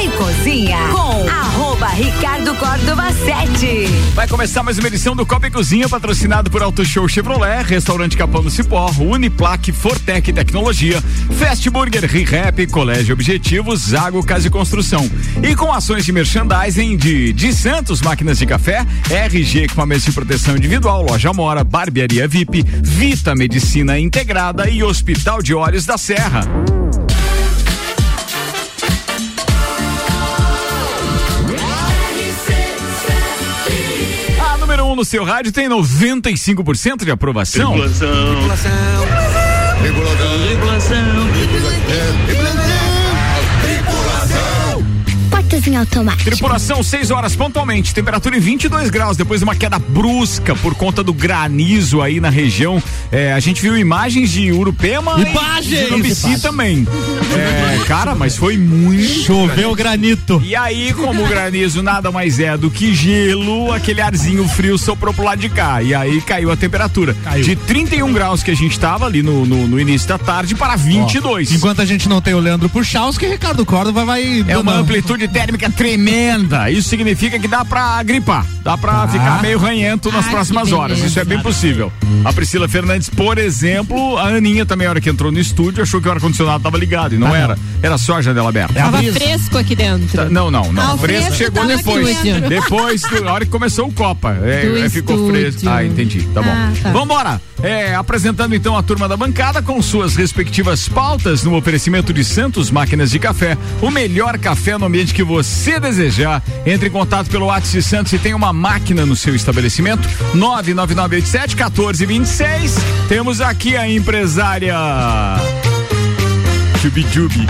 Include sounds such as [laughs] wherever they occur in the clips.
E Cozinha com arroba Ricardo Córdova 7. Vai começar mais uma edição do Copa e Cozinha, patrocinado por Auto Show Chevrolet, Restaurante Capão do Cipó, Uniplaque, Fortec Tecnologia, Fast Burger, ReHap, Colégio Objetivos, Zago Casa e Construção. E com ações de merchandising de, de Santos Máquinas de Café, RG Equipamentos de Proteção Individual, Loja Mora, Barbearia VIP, Vita Medicina Integrada e Hospital de Olhos da Serra. A número 1 um no seu rádio tem 95% de aprovação. Tripulação. Tripulação. Tripulação. Portas em automático. Tripulação, 6 horas pontualmente, temperatura em 22 graus, depois de uma queda brusca por conta do granizo aí na região. É, a gente viu imagens de Urupema Imagens! e de Urubici também. É, cara, mas foi muito. Choveu granito. E aí, como o granizo nada mais é do que gelo, aquele arzinho frio soprou pro lado de cá. E aí caiu a temperatura. Caiu. De 31 graus que a gente tava ali no, no, no início da tarde para 22. Enquanto a gente não tem o Leandro Puchalski, Ricardo Córdova vai. É uma amplitude térmica tremenda. Isso significa que dá pra gripar. Dá pra Tá. ficar meio ranhento nas Ai, próximas horas. Isso é bem possível. A Priscila Fernandes, por exemplo, a Aninha também, a hora que entrou no estúdio, achou que o ar-condicionado tava ligado. E não Ah, era. Era só a janela aberta. Tava fresco aqui dentro. Tá, Não, não, não. Ah, o fresco fresco chegou depois. Depois, do- a hora que começou o Copa. É, é, ficou estúdio. fresco. Ah, entendi. Tá bom. Ah, tá. Vambora. É, apresentando então a turma da bancada com suas respectivas pautas no oferecimento de Santos Máquinas de Café. O melhor café no ambiente que você desejar. Entre em contato pelo WhatsApp de Santos e tem uma máquina no seu estabelecimento. 99987 1426. Temos aqui a empresária. Jubi-jubi.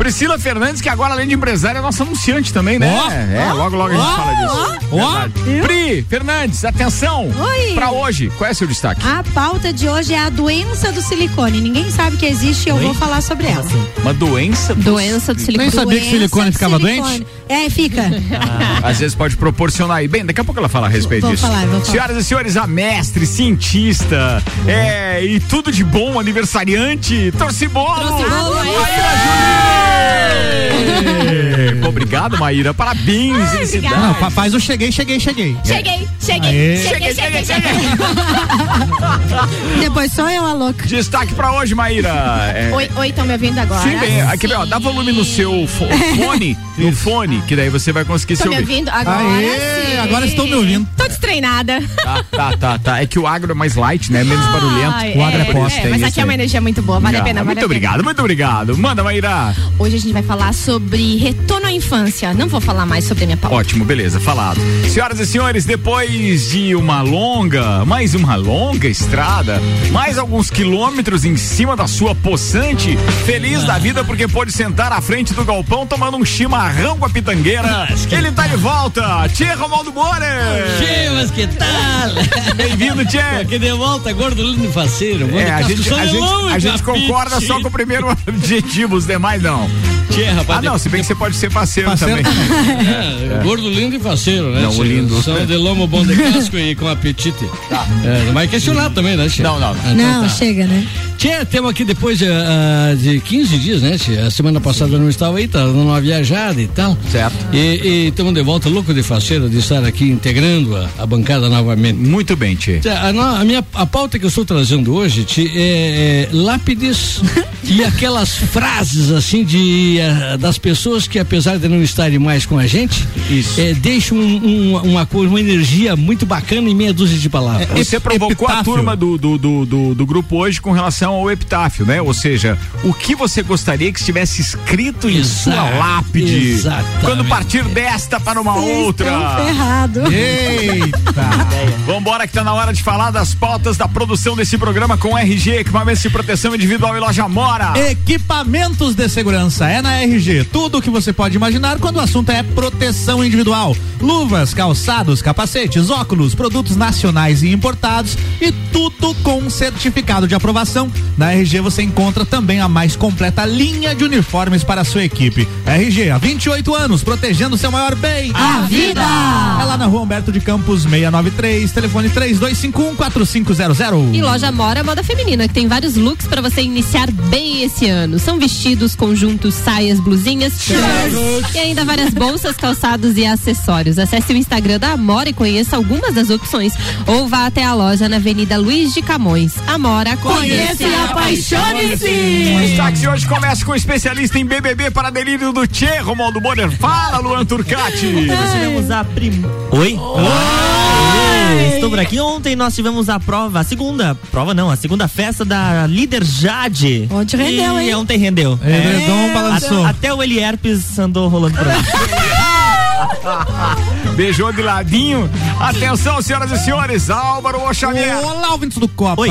Priscila Fernandes, que agora, além de empresária, é nossa anunciante também, né? Ó, é, logo, logo a gente fala disso. ó. Pri Fernandes, atenção. Oi. Pra hoje, qual é seu destaque? A pauta de hoje é a doença do silicone. Ninguém sabe que existe e eu vou falar sobre ela. Uma doença? do- Doença do silicone. Nem sabia que Doença silicone do ficava silicone. doente? É, fica. Às vezes pode proporcionar aí. Bem, daqui a pouco ela fala a respeito Vou disso. falar, vou falar. Senhoras e senhores, a mestre, cientista, é, e tudo de bom, aniversariante, torcibolo. Torcibolo, aí. Maíra Júnior. Obrigado, Maíra. Parabéns, felicidades. Não, fa- faz o cheguei, cheguei, cheguei. Cheguei, cheguei, Aê. cheguei, cheguei, cheguei. [laughs] Depois sou eu a louca. Destaque pra hoje, Maíra. É, Oi, oi, estão me ouvindo agora? Sim, bem, aqui, ó, dá volume no seu fo- [laughs] fone, no fone, que daí você vai conseguir se Estão me ouvir. ouvindo? Agora Aê, sim. agora estou me ouvindo. Tô destreinada. Tá, tá, tá, tá. É que o agro é mais light, né? Menos barulhento. Ai, O agro é é, posse, é, mas isso aqui é uma aí. energia muito boa, vale a Ah, pena, vale Muito a pena. obrigado, muito obrigado. Manda, Maíra. Hoje a gente vai falar sobre retorno à infância. Não vou falar mais sobre a minha pauta. Ótimo, beleza, falado. Senhoras e senhores, depois de uma longa, mais uma longa estrada, mais alguns quilômetros em cima da sua poçante, feliz da vida porque pôde sentar à frente do galpão tomando um chimarrão com a pitangueira. Ele tá de volta, Tchê Romaldo Moura. Tchê, mas que tal? Bem-vindo, Tchê. [laughs] Aqui de volta, gordo, lindo e faceiro. É, a gente, a gente, longe, a gente concorda só com o primeiro [laughs] adjetivo, os demais não. Tchê, rapaz. Ah, não, se bem que você pode ser parceiro, Faceiro também. É, Gordo, lindo e faceiro, né? Não, o lindo. São de lomo bom de casco e com apetite. É, não vai questionar também, né, Tchê? Não, não. Então Não, tá. chega, né? Tchê, temos aqui depois de, ah, de 15 dias, né, Tchê? A semana passada eu não estava aí, estava numa viajada e tal. Certo. E estamos de volta, louco de faceiro, de estar aqui integrando a, a bancada novamente. Muito bem, Tchê. Tchê, A, a minha a pauta que eu estou trazendo hoje Tchê, é, é lápides [laughs] e aquelas frases assim de ah, das pessoas que apesar de não estarem mais com a gente Isso. é, deixam um- um- uma uma energia muito bacana em meia dúzia de palavras. Você provocou a Epitáfio. turma do, do, do, do, do grupo hoje com relação ao epitáfio, né? Ou seja, o que você gostaria que estivesse escrito em sua Exato, lápide exatamente. quando partir desta para uma outra. Estão ferrado. Eita! [laughs] Vambora que tá na hora de falar das pautas da produção desse programa com RG, equipamentos de proteção individual e loja Mora. Equipamentos de segurança é na RG. Tudo o que você pode imaginar quando o assunto é proteção individual. Luvas, calçados, capacetes, óculos, produtos nacionais e importados e tudo com certificado de aprovação. Na RG você encontra também a mais completa linha de uniformes para a sua equipe. RG, há 28 anos, protegendo seu maior bem. A vida! É lá na rua Humberto de Campos 693, telefone 3251 4500. E loja Mora Moda Feminina, que tem vários looks pra você iniciar bem esse ano. São vestidos, conjuntos, saias, blusinhas, e ainda várias bolsas, calçados e acessórios. Acesse o Instagram da Amora e conheça algumas das opções. Ou vá até a loja na Avenida Luiz de Camões. Amora, conheça e apaixone-se! O destaque de hoje começa com o especialista em BBB para delírio do Tchê, Romualdo Bonner. Fala, Luan Turcati. Nós tivemos a prim... Oi? Oi! Estou por aqui. Ontem nós tivemos a prova, a segunda, prova não, a segunda festa da líder Jade. Onde rendeu, e hein? ontem rendeu. Edredom balançou. Até, até o Elierpes andou rolando por aí. [laughs] Beijou de ladinho. Atenção, senhoras e senhores. Álvaro Oxavier. Olá, ouvintes do Copa. Oi.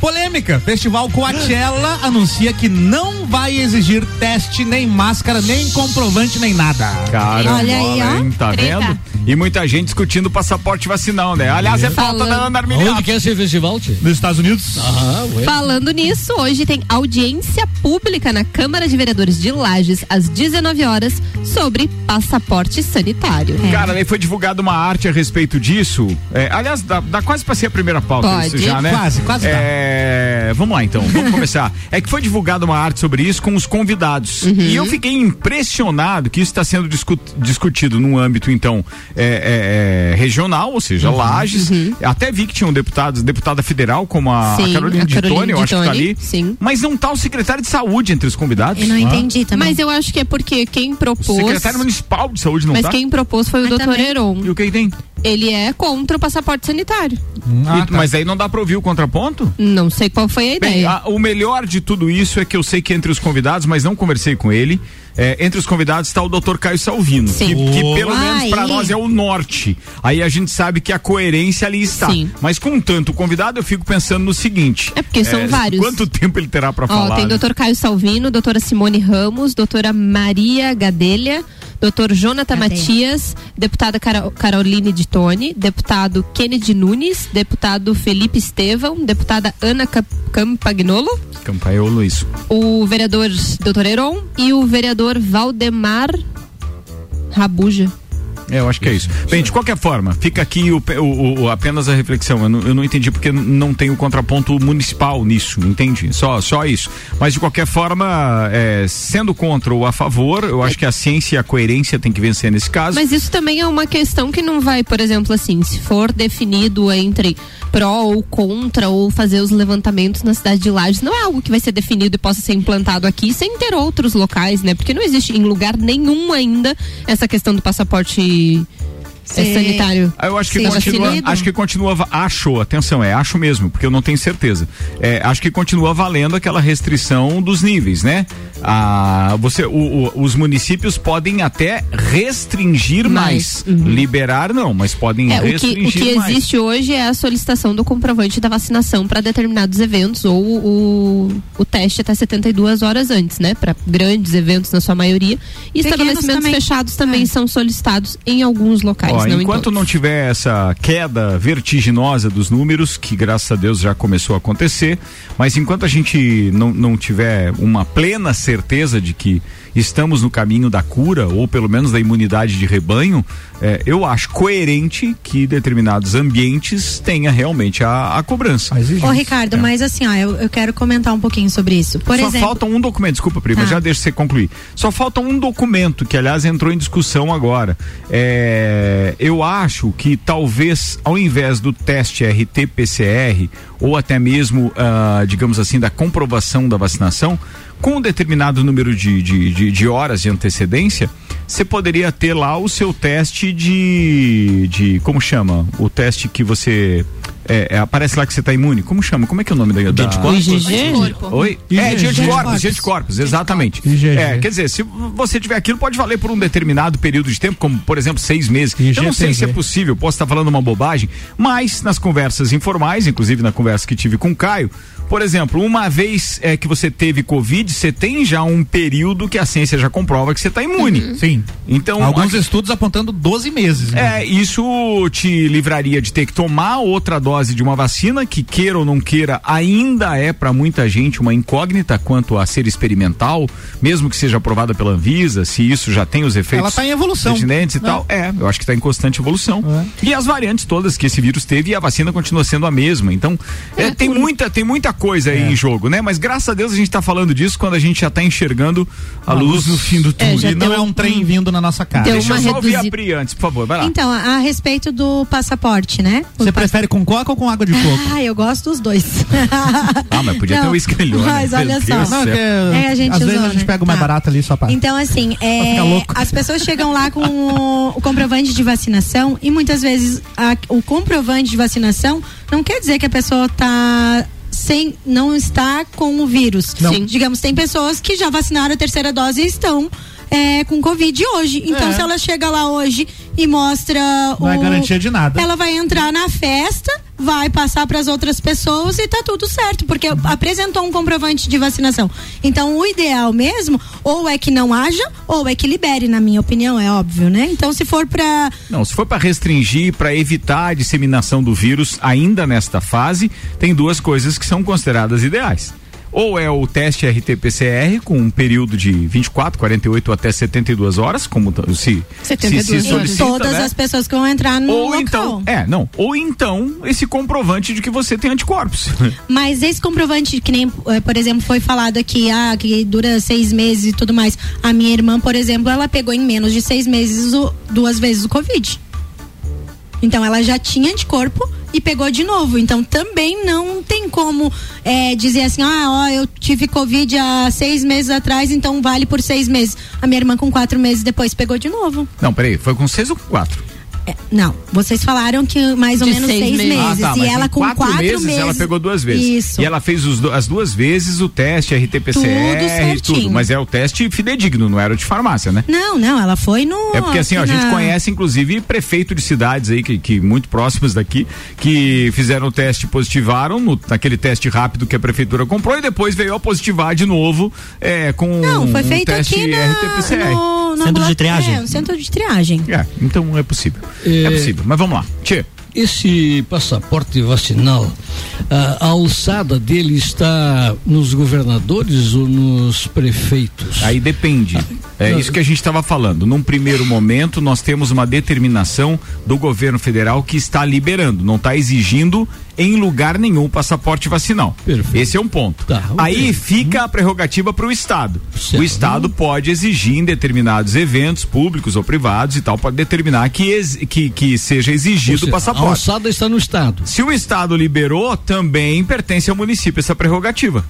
Polêmica. Festival Coachella anuncia que não vai exigir teste, nem máscara, nem comprovante, nem nada. Caramba, Olha aí, ó. hein, tá Treta. vendo? E muita gente discutindo passaporte vacinal, né? Aliás, é falta da Ana Onde Armiliato. que é esse festival? Nos Estados Unidos? Ah, ué. Falando nisso, hoje tem audiência pública na Câmara de Vereadores de Lages às 19 horas sobre passaporte sanitário. Cara, aí foi divulgada uma arte a respeito disso. É, aliás, dá, dá quase pra ser a primeira pauta Pode. isso já, né? Quase, quase dá. É, vamos lá então, vamos começar. [laughs] É que foi divulgada uma arte sobre isso com os convidados. Uhum. E eu fiquei impressionado que isso está sendo discu- discutido num âmbito, então, é, é, é, regional, ou seja, Lages. Até vi que tinham deputados, deputada federal, como a, a Uhum. Sim, Carolina a de Carolina Tone, eu acho que tá ali. sim. Mas não tá o secretário de saúde entre os convidados. Eu não Ah. entendi também. Mas eu acho que é porque quem O propôs. secretário municipal de saúde não Mas tá? quem propôs foi o Mas doutor também- Heron. E o que tem? Ele é contra o passaporte sanitário. Ah, E- tá. Mas aí não dá pra ouvir o contraponto? Não sei qual foi a Bem, ideia. a- o melhor de tudo isso é que eu sei que entre os convidados, mas não conversei com ele. É, entre os convidados está o Dr. Caio Salvino, que, que pelo menos para nós é o norte. Aí a gente sabe que a coerência ali está. Sim. Mas com tanto convidado, eu fico pensando no seguinte: É porque são vários. Quanto tempo ele terá para Ó, falar? tem né? doutor Caio Salvino, doutora Simone Ramos, doutora Maria Gadelha, doutor Jonathan Gadelha. Matias, deputada Caro- Caroline de Tone, deputado Kennedy Nunes, deputado Felipe Estevão, deputada Ana Campagnolo, Campaiolo, isso. o vereador doutor Heron e o vereador Valdemar Rabuja. É, eu acho que é isso. Bem, de qualquer forma, fica aqui o, o- o- apenas a reflexão. Eu não, eu não entendi porque não tem o contraponto municipal nisso, entende? Só, só isso. Mas de qualquer forma, é, sendo contra ou a favor, eu acho que a ciência e a coerência tem que vencer nesse caso. Mas isso também é uma questão que não vai, por exemplo, assim, se for definido entre pró ou contra ou fazer os levantamentos na cidade de Lages, não é algo que vai ser definido e possa ser implantado aqui sem ter outros locais, né? Porque não existe em lugar nenhum ainda essa questão do passaporte é, Sim. sanitário. Ah, Eu acho que Sim, continua, acho que continua, acho, atenção, é acho mesmo, porque eu não tenho certeza. É, acho que continua valendo aquela restrição dos níveis, né? Ah, você, o- o- os municípios podem até restringir mais, Mais, liberar não, mas podem É, o que, restringir o que mais. existe hoje é a solicitação do comprovante da vacinação para determinados eventos ou o, o teste até 72 horas antes, né? Para grandes eventos na sua maioria. E Pequenos estabelecimentos também. fechados também É. são solicitados em alguns locais, Ó, não enquanto não tiver essa queda vertiginosa dos números, que graças a Deus já começou a acontecer, mas enquanto a gente não, não tiver uma plena certeza de que estamos no caminho da cura, ou pelo menos da imunidade de rebanho, é, eu acho coerente que determinados ambientes tenha realmente a, a cobrança. Ô, Ricardo, mas assim, ó, eu, eu quero comentar um pouquinho sobre isso. Por Só exemplo. falta um documento, desculpa, prima, Tá. já deixa você concluir. Só falta um documento, que aliás entrou em discussão agora. É, eu acho que talvez, ao invés do teste RT-PCR, ou até mesmo, ah, digamos assim, da comprovação da vacinação, com um determinado número de, de, de, de horas de antecedência, você poderia ter lá o seu teste de. de como chama? O teste que você. é, é, aparece lá que você está imune. Como chama? Como é que é o nome da. da... IgG? Oi? É, de IgG. anticorpos, de anticorpos, exatamente. IgG. É, quer dizer, se você tiver aquilo, pode valer por um determinado período de tempo, como por exemplo seis meses. Eu não sei se é possível, posso estar falando uma bobagem, mas nas conversas informais, inclusive na conversa que tive com o Caio, por exemplo, uma vez é, que você teve Covid, você tem já um período que a ciência já comprova que você está imune. Sim. Então, Alguns aqui- estudos apontando 12 meses. né? é, isso te livraria de ter que tomar outra dose de uma vacina que queira ou não queira ainda é para muita gente uma incógnita quanto a ser experimental, mesmo que seja aprovada pela Anvisa, se isso já tem os efeitos Ela está em evolução. e Né? tal. É, eu acho que está em constante evolução. E as variantes todas que esse vírus teve e a vacina continua sendo a mesma. Então, é, tem muita tem muita coisa aí em jogo, né? Mas graças a Deus a gente está falando disso quando a gente já está enxergando a, luz, no fim do túnel. já E não é um trem vindo na nossa cara. Deixa eu só ouvir a reduzida. Pri antes, por favor, vai lá. Então, a, a respeito do passaporte, né? O Você pass- prefere com coca ou com água de coco? Ah, eu gosto dos dois. [laughs] Ah, mas podia ter Não, um escalhão. Mas olha só. Não, é É, a gente às vezes usou, a gente né? pega o mais Tá. barato ali só pra. Então, assim, [laughs] é, as pessoas chegam lá com o, o comprovante de vacinação e muitas vezes a- o comprovante de vacinação não quer dizer que a pessoa tá sem não está com o vírus. Não. Sim. Digamos, tem pessoas que já vacinaram a terceira dose e estão é, com Covid hoje. Então, É. se ela chega lá hoje e mostra Não é o, garantia de nada. ela vai entrar na festa, vai passar para as outras pessoas e tá tudo certo, porque apresentou um comprovante de vacinação. Então, o ideal mesmo, ou é que não haja, ou é que libere, na minha opinião, é óbvio, né? Então, se for para Não, se for para restringir, para evitar a disseminação do vírus ainda nesta fase, tem duas coisas que são consideradas ideais. Ou é o teste RT-PCR com um período de 24, 48 até 72 horas, como se, 72 se, se horas. solicita, todas né? as pessoas que vão entrar no Ou local. então, é, não, ou então esse comprovante de que você tem anticorpos. [laughs] Mas esse comprovante, que nem, eh, por exemplo, foi falado aqui, ah, que dura seis meses e tudo mais. A minha irmã, por exemplo, ela pegou em menos de seis meses o- duas vezes o Covid. Então ela já tinha anticorpo e pegou de novo. Então também não tem como eh, dizer assim, ah, ó, eu tive Covid há seis meses atrás, então vale por seis meses. A minha irmã com quatro meses depois pegou de novo. não, peraí, foi com seis ou com quatro? É, não, vocês falaram que mais ou De menos seis seis, meses. meses. Ah, tá, e ela com quatro, meses, ela pegou duas vezes. Isso. E ela fez do- as duas vezes o teste RT-PCR Tudo e tudo, mas é o teste fidedigno, não era o de farmácia, né? Não, não, ela foi no. É porque assim, ó, a gente na- conhece inclusive prefeito de cidades aí que, que muito próximas daqui, que fizeram o teste, positivaram no, naquele teste rápido que a prefeitura comprou e depois veio a positivar de novo é, com Não, foi um feito teste aqui na, RT-PCR. no, no Centro de triagem. É, centro de triagem. É, então é possível. É, É. possível, mas vamos lá. Tchê. Esse passaporte vacinal, a, a alçada dele está nos governadores ou nos prefeitos? Aí depende. É não. isso que a gente estava falando. Num primeiro momento, nós temos uma determinação do governo federal que está liberando, não está exigindo em lugar nenhum o passaporte vacinal. Perfeito. Esse é um ponto. Tá. Aí fica a prerrogativa para o Estado. Certo. O Estado pode exigir em determinados eventos públicos ou privados e tal, pode determinar que, ex- que, que seja exigido o seja, A passaporte. alçada está no Estado. Se o Estado liberou, também pertence ao município essa prerrogativa.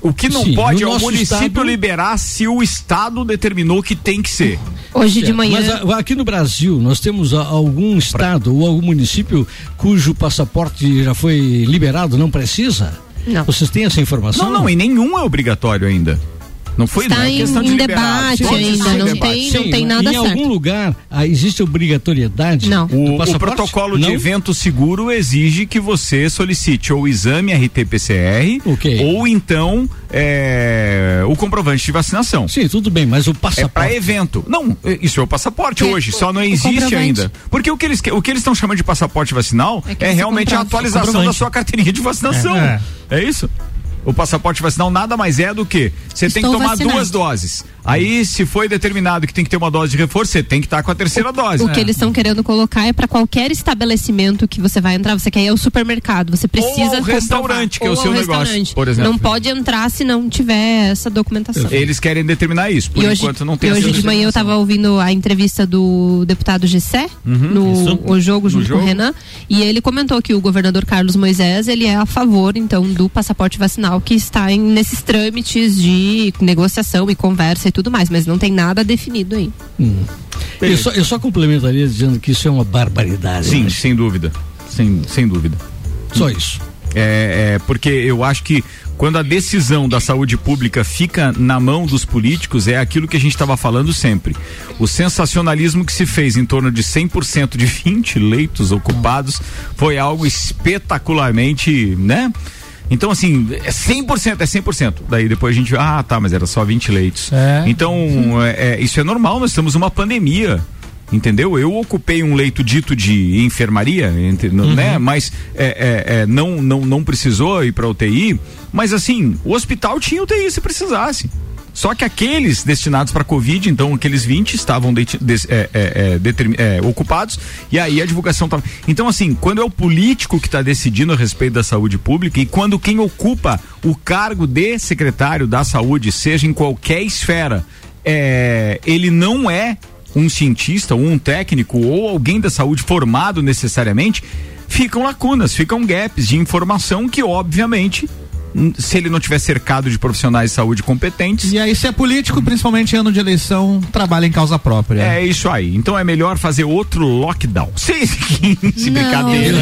O que não Sim, pode é no o nosso município estado- liberar se o Estado determinou que tem que ser. Hoje de Certo. manhã. Mas a- aqui no Brasil, nós temos a- algum estado ou algum município cujo passaporte já foi liberado, não precisa? Não. Vocês têm essa informação? Não, não, e nenhum é obrigatório ainda. Não foi Está não é em- questão de em debate ainda, em não debate. tem- não tem nada em certo. algum lugar ah, existe obrigatoriedade Não. do O, o protocolo Não? de evento seguro exige que você solicite ou o exame RT-PCR Ok. ou então é, o comprovante de vacinação. Sim, tudo bem, mas o É para passaporte. evento. Não, é- isso é o passaporte É, hoje, só não o existe ainda. Porque o que eles o que eles estão chamando de passaporte vacinal É é, realmente a atualização da sua carteirinha de vacinação. É. É, isso? O passaporte vacinal nada mais é do que você tem que tomar vacinado. duas doses. Aí, se foi determinado que tem que ter uma dose de reforço, você tem que estar com a terceira dose. O que eles estão querendo colocar é para qualquer estabelecimento que você vai entrar, você quer ir ao supermercado, você precisa Ou ao restaurante, que é o seu negócio, restaurante. por exemplo. Não pode entrar se não tiver essa documentação. Eles querem determinar isso. Por e hoje, enquanto não tem e hoje de manhã eu estava ouvindo a entrevista do deputado Gessé no isso. o jogo junto jogo. com o Renan e ele comentou que o governador Carlos Moisés ele é a favor então do passaporte vacinal que está em, nesses trâmites de negociação e conversa e tudo mais, mas não tem nada definido aí. Eu só, eu só complementaria dizendo que isso é uma barbaridade. Sim, sem dúvida. Sem, sem dúvida. Só isso. É, é, porque eu acho que quando a decisão da saúde pública fica na mão dos políticos, é aquilo que a gente estava falando sempre. O sensacionalismo que se fez em torno de 100% de 20 leitos ocupados foi algo espetacularmente, né? Então, assim, é 100%, é 100%. Daí depois a gente, ah, tá, mas era só 20 leitos. É. Então, é, é, isso é normal, nós temos uma pandemia. entendeu? Eu ocupei um leito dito de enfermaria, entre- Uhum. né? Mas é, é, é, não, não, não precisou ir para UTI. Mas assim, o hospital tinha UTI se precisasse. Só que aqueles destinados para Covid, então aqueles 20 estavam deti- des- é, é, é, é, ocupados e aí a divulgação estava. Então, assim, quando é o político que está decidindo a respeito da saúde pública e quando quem ocupa o cargo de secretário da saúde, seja em qualquer esfera, é, ele não é um cientista ou um técnico ou alguém da saúde formado necessariamente, ficam lacunas, ficam gaps de informação que, obviamente, se ele não tiver cercado de profissionais de saúde competentes, E aí, se é político, principalmente em ano de eleição, trabalha em causa própria. é isso aí. Então é melhor fazer outro lockdown. [laughs] 6 15, Não. brincadeira.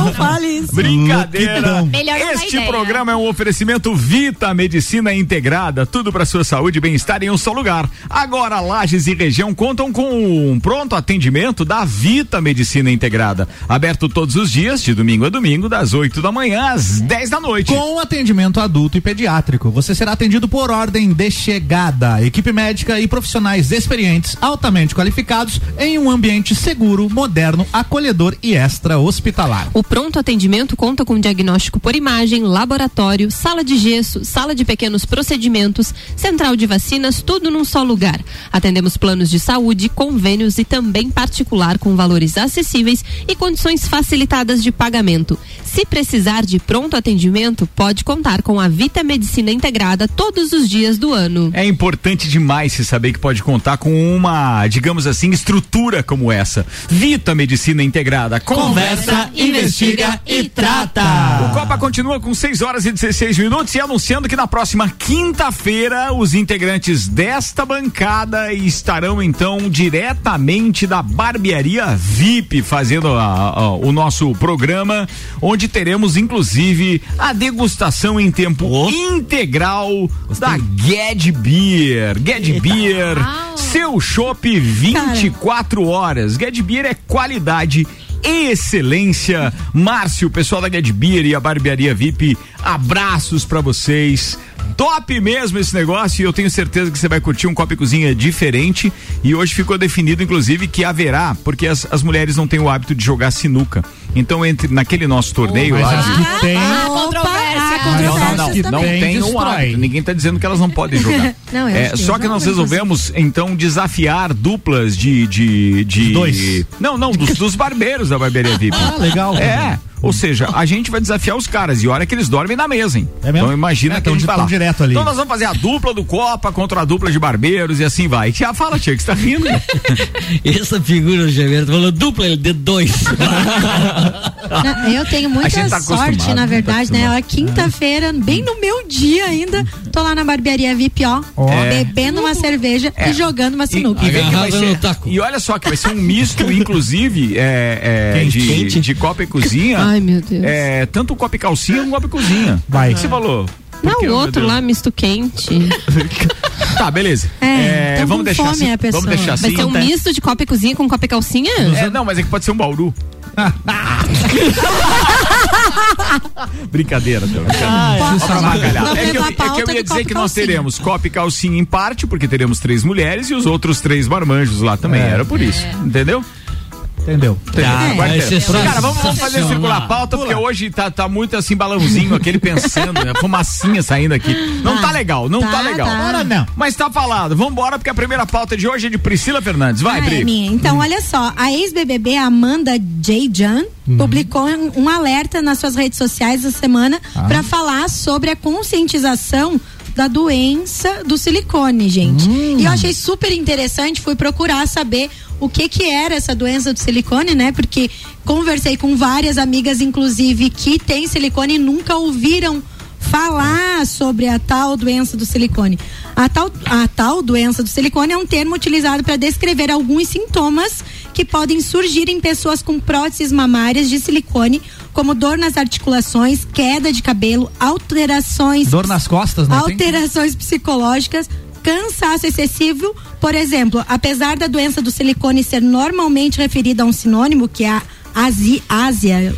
Não, fale isso. Brincadeira. Melhor não Este programa é um oferecimento Vita Medicina Integrada, tudo para sua saúde e bem-estar em um só lugar. Agora Lages e região contam com um pronto atendimento da Vita Medicina Integrada, aberto todos os dias, de domingo a domingo, das 8 da manhã às 10 da noite. Com atendimento adulto e pediátrico, você será atendido por ordem de chegada. Equipe médica e profissionais experientes, altamente qualificados, em um ambiente seguro, moderno, acolhedor e extra-hospitalar. O pronto atendimento conta com diagnóstico por imagem, laboratório, sala de gesso, sala de pequenos procedimentos, central de vacinas, tudo num só lugar. Atendemos planos de saúde, convênios e também particular com valores acessíveis e condições facilitadas de pagamento. Se precisar de pronto atendimento, pode contar com a Vita Medicina Integrada todos os dias do ano. É importante demais se saber que pode contar com uma, digamos assim, estrutura como essa. Vita Medicina Integrada. Conversa, investiga e trata. O Copa continua com 6 horas e 16 minutos e anunciando que na próxima quinta-feira os integrantes desta bancada estarão então diretamente da barbearia VIP fazendo a- a- o nosso programa, onde teremos inclusive a degustação em tempo Oh. integral da Ged Beer. Ged Beer, seu chopp 24 horas. Ged Beer é qualidade excelência. Márcio, pessoal da Get Beer e a Barbearia VIP, abraços pra vocês. Top mesmo esse negócio e eu tenho certeza que você vai curtir um copo e cozinha diferente. E hoje ficou definido, inclusive, que haverá, porque as, as mulheres não têm o hábito de jogar sinuca. Então, entre naquele nosso torneio Mas lá. as de- que tem. Opa, há não, não, não, não tem destrói. hábito. Ninguém está dizendo que elas não podem jogar. [laughs] Não, eu É, acho que só que nós resolvemos então desafiar duplas de de, de Dois. não não dos, dos barbeiros da barbearia VIP. Ah, legal. É, ou seja, a gente vai desafiar os caras e olha que eles dormem na mesa, hein? É mesmo? Então imagina É, que a gente vai lá. direto ali. Então nós vamos fazer a dupla do Copa contra a dupla de barbeiros e assim vai. Já fala, Tia, que você tá rindo. né? [laughs] Essa figura, Gerberto, falou dupla, ele deu dois. Eu tenho muita gente tá sorte, na tá verdade, né? Ó, Quinta-feira, bem no meu dia ainda, tô lá na barbearia VIP, ó, É. bebendo uma cerveja É. e jogando uma sinuca. E, e ser- e olha só que vai ser um misto, inclusive, é, é, Quente, de, quente. de copa e cozinha. [laughs] Ai, meu Deus. É, tanto o copa e calcinha como copa e cozinha. Vai. O que você falou? Por Não, o outro lá, misto quente. [laughs] Tá, beleza. É, tão vamos com deixar fome assim. a pessoa. Vamos deixar Vai assim. ser um misto de copa e cozinha com copa e calcinha? É, não, mas é que pode ser um bauru. [laughs] Brincadeira, Deus. Vamos vamos É que, eu, levar a é que eu ia dizer copo que nós teremos copa e calcinha em parte, porque teremos três mulheres e os outros três marmanjos lá também. É. Era por isso. Entendeu? Entendeu? Tá, ser Cara, vamos, vamos fazer circular a pauta, porque hoje tá, tá muito assim, balãozinho, aquele pensando, né? Fumacinha saindo aqui. Não tá legal, não tá, Tá, legal. tá. Não. Mas tá falado. Vambora, porque a primeira pauta de hoje é de Priscila Fernandes. Vai, Ah, Pri. é minha. Então, olha só, a ex-BBB Amanda J. Jan publicou um, um alerta nas suas redes sociais essa semana para falar sobre a conscientização da doença do silicone, gente. E eu achei super interessante, fui procurar saber o que que era essa doença do silicone, né? Porque conversei com várias amigas, inclusive, que têm silicone e nunca ouviram falar sobre a tal doença do silicone. A tal, a tal doença do silicone é um termo utilizado para descrever alguns sintomas que podem surgir em pessoas com próteses mamárias de silicone, como dor nas articulações, queda de cabelo, alterações Dor nas costas, né? Tem? alterações psicológicas, cansaço excessivo. Por exemplo, apesar da doença do silicone ser normalmente referida a um sinônimo, que é a asi, Ásia.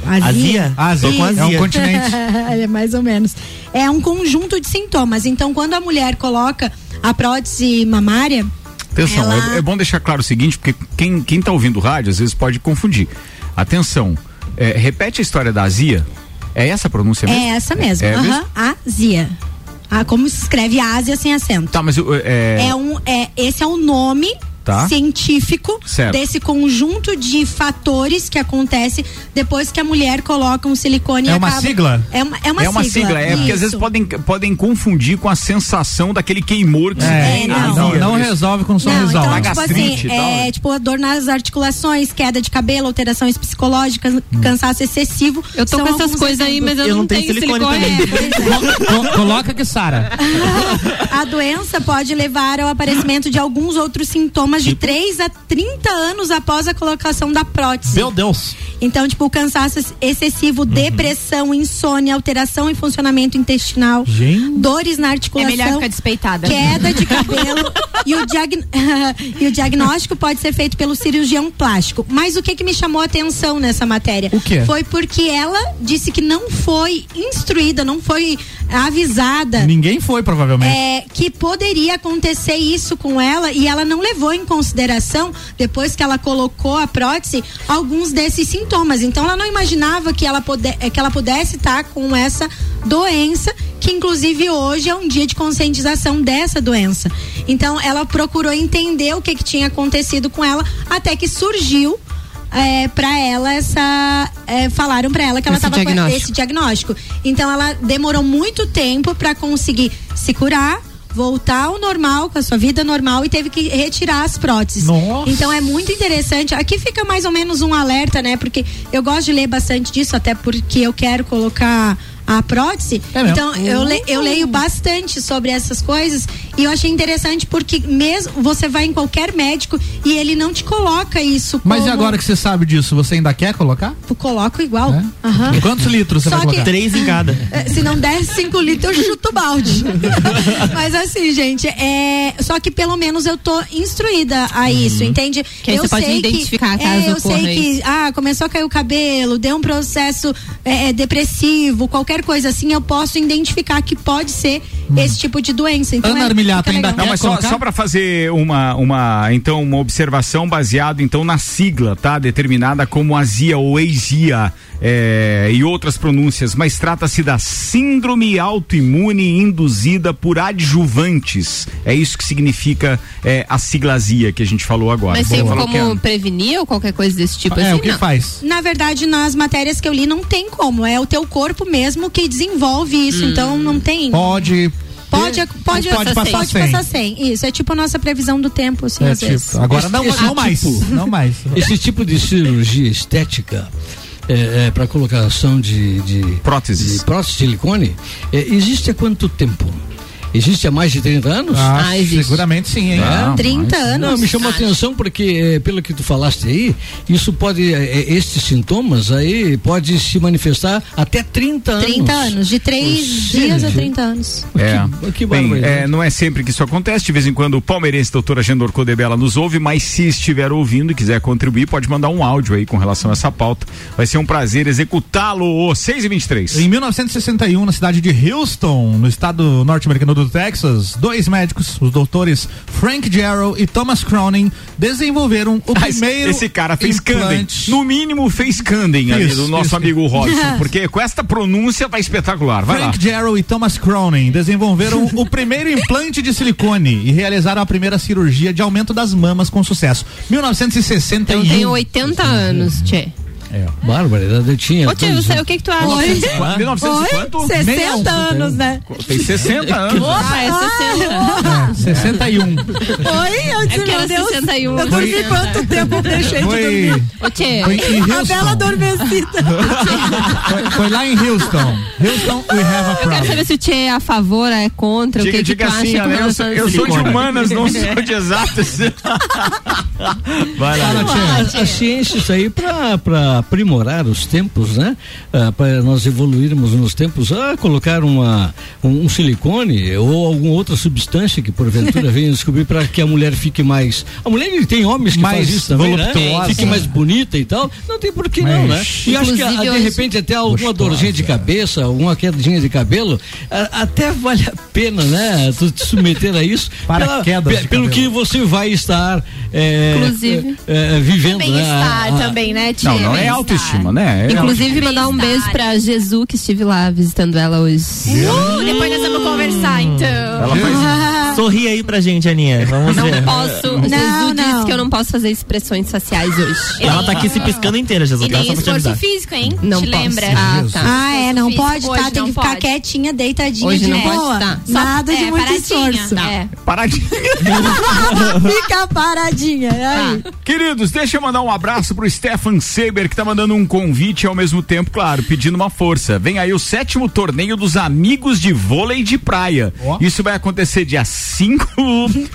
Ásia. Com É um continente. [laughs] é mais ou menos. É um conjunto de sintomas. Então, quando a mulher coloca a prótese mamária, Atenção, Ela- é, é bom deixar claro o seguinte, porque quem, quem tá ouvindo o rádio às vezes pode confundir. Atenção, é, repete a história da azia. É essa a pronúncia mesmo? É essa mesmo. É mesmo? Aham, Ásia. Ah, como se escreve Ásia sem acento. Tá, mas é, É um, é, esse é o nome Tá. científico Certo. desse conjunto de fatores que acontece depois que a mulher coloca um silicone É uma acaba- sigla? É uma, é uma é uma sigla, é porque às vezes podem, podem confundir com a sensação daquele queimor que se É, tem. não. não, não resolve com Não, sorrisal. então, tipo gastrite assim, tal, é né? tipo a dor nas articulações, queda de cabelo, alterações psicológicas, cansaço excessivo. Eu tô são com essas coisas aí, mas eu, Eu não, não tenho tenho silicone silicone. também. É. Co- [laughs] coloca que Sara. [laughs] A doença pode levar ao aparecimento de alguns outros sintomas Tipo? de 3 a 30 anos após a colocação da prótese. Meu Deus. Então, tipo, cansaço excessivo, Uhum. depressão, insônia, alteração em funcionamento intestinal, Gente. dores na É articulação. melhor ficar despeitada. Queda de cabelo [laughs] e, o diag- [laughs] e o diagnóstico pode ser feito pelo cirurgião plástico. Mas o que que me chamou a atenção nessa matéria? O quê? Foi porque ela disse que não foi instruída, não foi avisada Ninguém foi, provavelmente. é, que poderia acontecer isso com ela e ela não levou em consideração, depois que ela colocou a prótese, alguns desses sintomas. Então ela não imaginava que ela, pode, eh, que ela pudesse estar com essa doença, que inclusive hoje é um dia de conscientização dessa doença. Então ela procurou entender o que, que tinha acontecido com ela, até que surgiu. É, para ela essa é, falaram para ela que ela estava com esse diagnóstico. Então ela demorou muito tempo para conseguir se curar, voltar ao normal, com a sua vida normal e teve que retirar as próteses. Nossa. Então é muito interessante. Aqui fica mais ou menos um alerta, né? Porque eu gosto de ler bastante disso, até porque eu quero colocar a prótese. É então eu, le- eu leio bastante sobre essas coisas e eu achei interessante porque mesmo você vai em qualquer médico e ele não te coloca isso Mas e agora que você sabe disso, você ainda quer colocar? Eu coloco igual. É? Aham. Quantos litros você Só vai que- colocar? Três em cada. [laughs] É, Se não der 5 litros, eu chuto o balde. [laughs] Mas assim, gente, é. Só que pelo menos eu tô instruída a isso, entende? Que aí eu você pode sei identificar que, caso é, eu sei que, ah, começou a cair o cabelo, deu um processo é, é, depressivo, qualquer coisa assim, eu posso identificar que pode ser esse tipo de doença. Então, Ana é, Armiliato fica ainda. Não, mas só, só para fazer uma, uma, então, uma observação baseado então na sigla, tá? Determinada como azia ou eisia é, e outras pronúncias, mas trata-se da síndrome autoimune induzida por adjuvantes. É isso que significa é, a sigla azia que a gente falou agora. Mas tem como é- prevenir ou qualquer coisa desse tipo é, assim? o que não. faz? Na verdade, nas matérias que eu li, não tem como. É o teu corpo mesmo que desenvolve isso. Então, não tem. Pode. Pode, pode, pode passar pode sem. passar sem. Isso, é tipo a nossa previsão do tempo, assim, É, às vezes. tipo, agora não, Esse- não esse mais. tipo- Não mais. Esse tipo de cirurgia estética é, para colocação de, de Próteses. de prótese de silicone é, existe há quanto tempo? Existe há mais de 30 anos? Ah, Ah, existe. seguramente sim, hein? Ah, 30 anos. Não, me chamou a atenção porque, eh, pelo que tu falaste aí, isso pode, eh, estes sintomas aí, pode se manifestar até 30 anos. 30 anos, de 3 Ou dias a seja, 30 anos. É. Que- que Bem, é, não é sempre que isso acontece, de vez em quando o palmeirense doutor Agendor Codebela nos ouve, mas se estiver ouvindo e quiser contribuir, pode mandar um áudio aí com relação a essa pauta. Vai ser um prazer executá-lo. 6 e 23 Em 1961, na cidade de Houston, no estado norte-americano do Texas, dois médicos, os doutores Frank Jarrow e Thomas Cronin, desenvolveram o Ah, primeiro Esse cara fez Canden. implante. No mínimo fez Canden ali, do nosso isso. amigo Robson. [laughs] Porque com esta pronúncia tá espetacular. Vai lá. Frank Jarrow e Thomas Cronin desenvolveram [laughs] o primeiro implante de silicone e realizaram a primeira cirurgia de aumento das mamas com sucesso. 1961. Eu tenho 80 anos, Tchê. Barbaridade, eu tinha. Ô, eu sei, o que que tu acha? 1900 e quanto? 60 anos, né? Tem 60 anos. Opa, é 60. 61. Oi, eu É disse, porque meu Deus. 61. Eu dormi Foi- quanto tempo eu deixei de Foi, dormir? Ô, em A bela adormecida. [laughs] Foi, foi lá em Houston. Houston, we have a Eu quero problem. saber se o Tchê é a favor, é contra, o Diga, que, que tu diga acha assim, com Ana, eu, sou, eu sou de humanas, não sou de exatas. [laughs] Vai lá. A, a ciência isso aí para aprimorar os tempos, né? Ah, para nós evoluirmos nos tempos, ah, colocar uma, um, um silicone ou alguma outra substância que porventura [laughs] venha descobrir para que a mulher fique mais. A mulher tem homens que Mais fazem isso também, né? Fique mais bonita e tal. Não tem por que não, né? E acho que ah, Inclusive, de repente até alguma dorzinha de cabeça, alguma quedinha de cabelo, ah, até vale a pena, né? Tu te submeter a isso. [laughs] Paraquedas pela- de pelo cabelo. que você vai estar é, Inclusive. é, é, vivendo, né? Bem-estar a- também, né, Tia? Não, não é autoestima, né? É Inclusive, mandar um beijo pra Jesus, que estive lá visitando ela hoje. Uh, depois nós vamos conversar, então. Ela faz [laughs] Sorri aí pra gente, Aninha. Vamos Não ver. posso. Não, Jesus disse não. que eu não posso fazer expressões faciais hoje. Ela tá aqui se piscando inteira, Jesus. E tá? nem esforço físico, hein? Não Te posso. lembra? Ah, tá. Ah, é, não Físico pode, tá? Tem não que ficar pode. quietinha, deitadinha Hoje de não pode boa. tá. Só- Nada de é, muito paradinha. esforço. É. paradinha. [laughs] Fica paradinha. Aí. Queridos, deixa eu mandar um abraço pro Stefan Seber, que tá mandando um convite e ao mesmo tempo, claro, pedindo uma força. Vem aí o sétimo torneio dos amigos de vôlei de praia. Ó. Isso vai acontecer dia 5.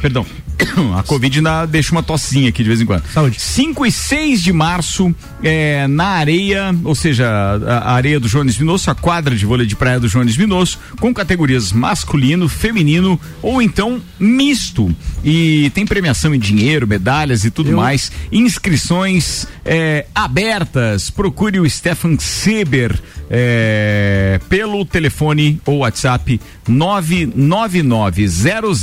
Perdão. [coughs] A Covid ainda deixa uma tossinha aqui de vez em quando. Saúde. 5 e 6 de março, é, na areia, ou seja, a, a areia do Jones Minosso, a quadra de vôlei de praia do Jones Minosso, com categorias masculino, feminino ou então misto. E tem premiação em dinheiro, medalhas e tudo mais. Inscrições é, abertas. Procure o Stefan Seber é, pelo telefone ou WhatsApp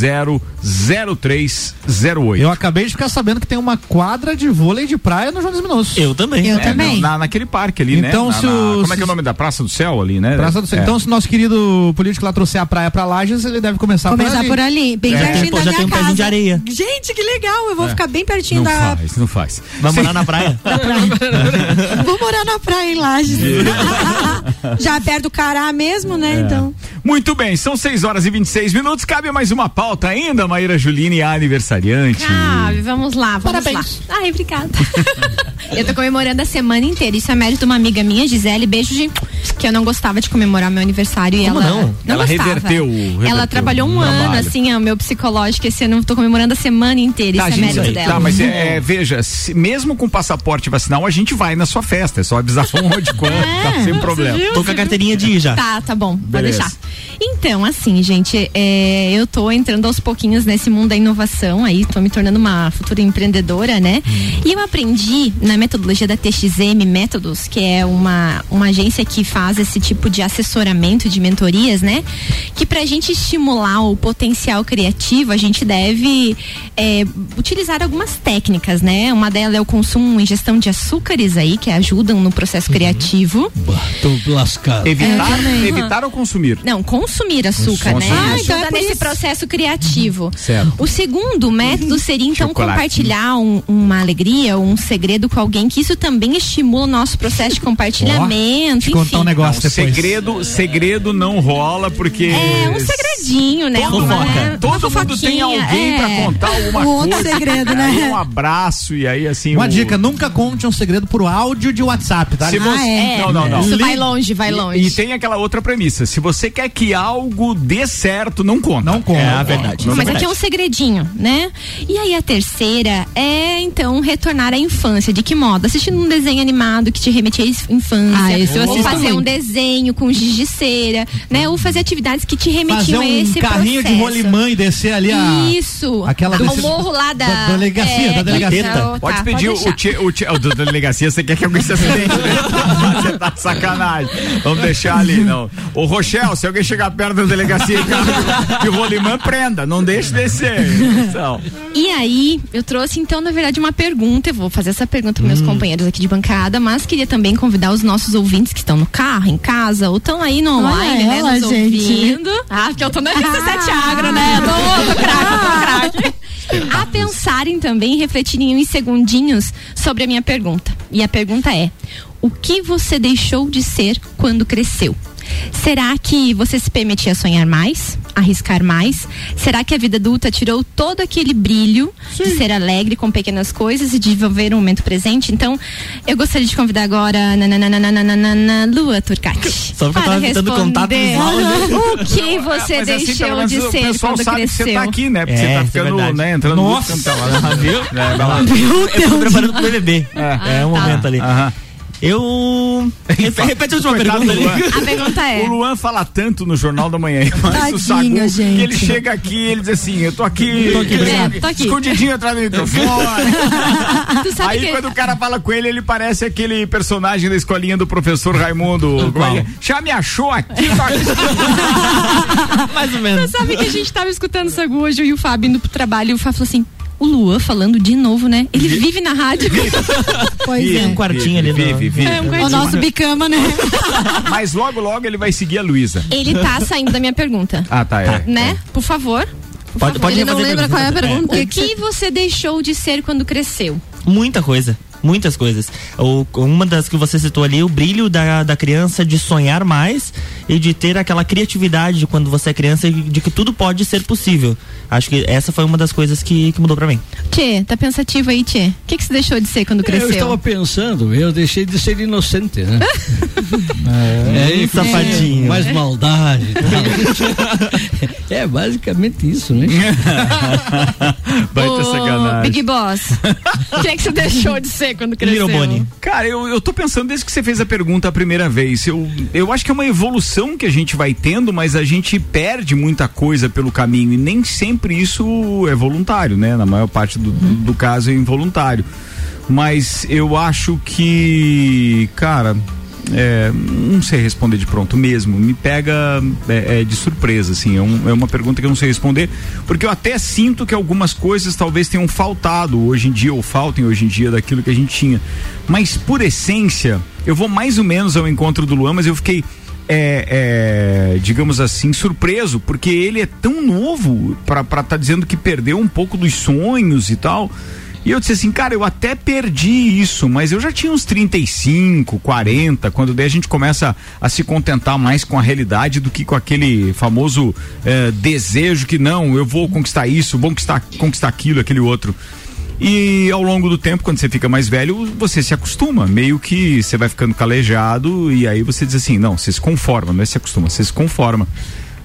999000308. Eu acabei de ficar sabendo que tem uma quadra de vôlei de praia no Jones Minosso. Eu também. Eu É, também. não, na, naquele parque ali, Então, né? Na- se na- o- como é que é o nome da Praça do Céu ali, né? Praça do Céu. É. Então, se nosso querido político lá trouxer a praia pra Lages, ele deve começar, Começar por ali, bem É, pertinho da já minha tem um casa. de areia. Gente, que legal. Eu vou ficar bem pertinho não da. faz, não faz. Vamos morar na praia? [laughs] Vou morar na praia em Lages. [laughs] Já perto do Cará mesmo, né? Então. Muito bem, são 6 horas e 26 minutos. Cabe mais uma pauta ainda, Maíra Juline, a aniversariante. Cabe, vamos lá, vamos Parabéns. lá. Ai, obrigada. [laughs] eu tô comemorando a semana inteira. Isso é mérito de uma amiga minha, Gisele. Beijo, de que eu não gostava de comemorar meu aniversário. E Como ela não? Ela gostava. reverteu o- reverteu ela trabalhou um ano, trabalho. assim, o meu psicológico. Esse ano eu tô comemorando a semana inteira. Tá, Isso é mérito dela. tá, mas é, é, veja, se- mesmo com passaporte vacinal, a gente vai na sua festa. É só avisar onde, quando, [laughs] tá sem problema. Tô com a carteirinha de ir já. Tá, tá bom, pode Beleza. deixar. Então, assim, gente, é, eu tô entrando aos pouquinhos nesse mundo da inovação aí, tô me tornando uma futura empreendedora, né? E eu aprendi na metodologia da TXM Métodos, que é uma, uma agência que faz esse tipo de assessoramento de mentorias, né? Que pra gente estimular o potencial criativo, a gente deve é, utilizar algumas técnicas, né? Uma delas é o consumo e ingestão de açúcares aí, que ajudam no processo criativo. Bah, tô lascado. Evitar, também. evitar ou consumir? Não, consumir açúcar, né? Ah, Ajuda então é por nesse isso. processo criativo. Certo. O segundo método seria então Chocolate. compartilhar um- uma alegria, um segredo com alguém, que isso também estimula o nosso processo de compartilhamento. [laughs] Te contar um negócio depois. Segredo, segredo não rola porque. É um segredinho, né? Todo, Uma- todo mundo tem alguém é. pra contar alguma Um outro coisa. segredo, né? Um abraço e aí assim. Uma o- dica, nunca conte um segredo por áudio de WhatsApp, tá? Se você... Ah, é. Não, não, não. Isso vai longe, vai longe. E, e tem aquela outra premissa. Se você quer que algo dê certo, não conta. Não conta. É a verdade. Mas Verdade. aqui é um segredinho, né? E aí a terceira é então retornar à infância. De que modo? Assistindo um desenho animado que te remete à infância. Ah, esse eu ou fazer um desenho com giz de cera, né? Ou fazer atividades que te Fazer remetiam a um esse carrinho processo. de rolimã e descer ali a. Isso. aquela do desse- morro lá da, da delegacia, da delegacia. Pode tá, pedir deixar. o, tia, o, o da delegacia, você quer que alguém se acidente, né? [laughs] Você tá de sacanagem. Vamos deixar ali, não. Ô, Rochelle, se alguém chegar perto da delegacia e de rolimã, prenda. Não deixe descer. Então, E aí, eu trouxe então, na verdade, uma pergunta. Eu vou fazer essa pergunta para meus companheiros aqui de bancada, mas queria também convidar os nossos ouvintes que estão no carro, em casa, ou estão aí no online, né? ela, Nos gente. ouvindo. Ah, porque eu tô na RC7 Agro, né? Eu tô, tô craque, tô craque. A pensarem também, refletirem uns segundinhos sobre a minha pergunta. E a pergunta é: o que você deixou de ser quando cresceu? Será que você se permitia sonhar mais, arriscar mais? Será que a vida adulta tirou todo aquele brilho de ser alegre com pequenas coisas e de viver o momento presente? Então, eu gostaria de convidar agora nananana, Lua Turcati. Só porque eu tava tentando contar o que você Mas assim, deixou menos de o ser quando sabe que você cresceu. tá aqui, né? Porque É, você tá é ficando, verdade. né? Entrando Nossa. no canto. Viu? É, vai lá. Eu tô preparando pro BBB. É, um tá. momento ali. Aham. Eu. [laughs] Repete a última pergunta do Luan. ali. A pergunta é. O Luan fala tanto no Jornal da Manhã, mas o gente. que ele chega aqui e ele diz assim, eu tô aqui, Tô aqui, obrigado. tô aqui. escondidinho atrás do microfone. [laughs] Aí que quando o cara fala com ele, ele parece aquele personagem da escolinha do professor Raimundo. É é? Já me achou aqui? [laughs] tá aqui. Mais ou menos. Você sabe que a gente tava escutando o Sagu hoje eu e o Fábio indo pro trabalho e o Fábio falou assim. O Luan falando de novo, né? Ele vive na rádio. Pois Tem é. um quartinho ali no- Vive, vive. É um O quartinho. nosso bicama, né? Mas logo, logo ele vai seguir a Luísa. Ele tá saindo da minha pergunta. Ah, tá, é. Né? Por favor. Por Pode- favor. pode Ele não lembra qual é a pergunta. pergunta. O que você deixou de ser quando cresceu? Muita coisa. Muitas coisas. O, uma das que você citou ali, o brilho da, da criança de sonhar mais e de ter aquela criatividade de quando você é criança e de que tudo pode ser possível. Acho que essa foi uma das coisas que, que mudou pra mim. Tchê, tá pensativo aí, Tchê? O que, que você deixou de ser quando Eu cresceu? estava pensando, eu deixei de ser inocente, né? [laughs] é, aí fiquei safadinho. Mais maldade. e tal. [laughs] é basicamente isso, né? [laughs] Baita sacanagem. Big Boss. [laughs] O que, é que você deixou de ser quando cresceu? Bonnie. Cara, eu, eu tô pensando desde que você fez a pergunta a primeira vez. Eu, eu acho que é uma evolução que a gente vai tendo, mas a gente perde muita coisa pelo caminho. E nem sempre isso é voluntário, né? Na maior parte do, do caso é involuntário. Mas eu acho que, cara. É, não sei responder de pronto mesmo. Me pega é, é, de surpresa, assim. É, um- é uma pergunta que eu não sei responder, porque eu até sinto que algumas coisas talvez tenham faltado hoje em dia, ou faltem hoje em dia daquilo que a gente tinha. Mas por essência, eu vou mais ou menos ao encontro do Luan, mas eu fiquei. é, é, digamos assim, surpreso, porque ele é tão novo para estar tá dizendo que perdeu um pouco dos sonhos e tal. E eu disse assim, cara, eu até perdi isso, mas eu já tinha uns 35, 40, quando daí a gente começa a se contentar mais com a realidade do que com aquele famoso eh, desejo que não, eu vou conquistar isso, vou conquistar, conquistar aquilo, aquele outro. E ao longo do tempo, quando você fica mais velho, você se acostuma, meio que você vai ficando calejado e aí você diz assim, não, você se conforma, não é se acostuma, você se conforma.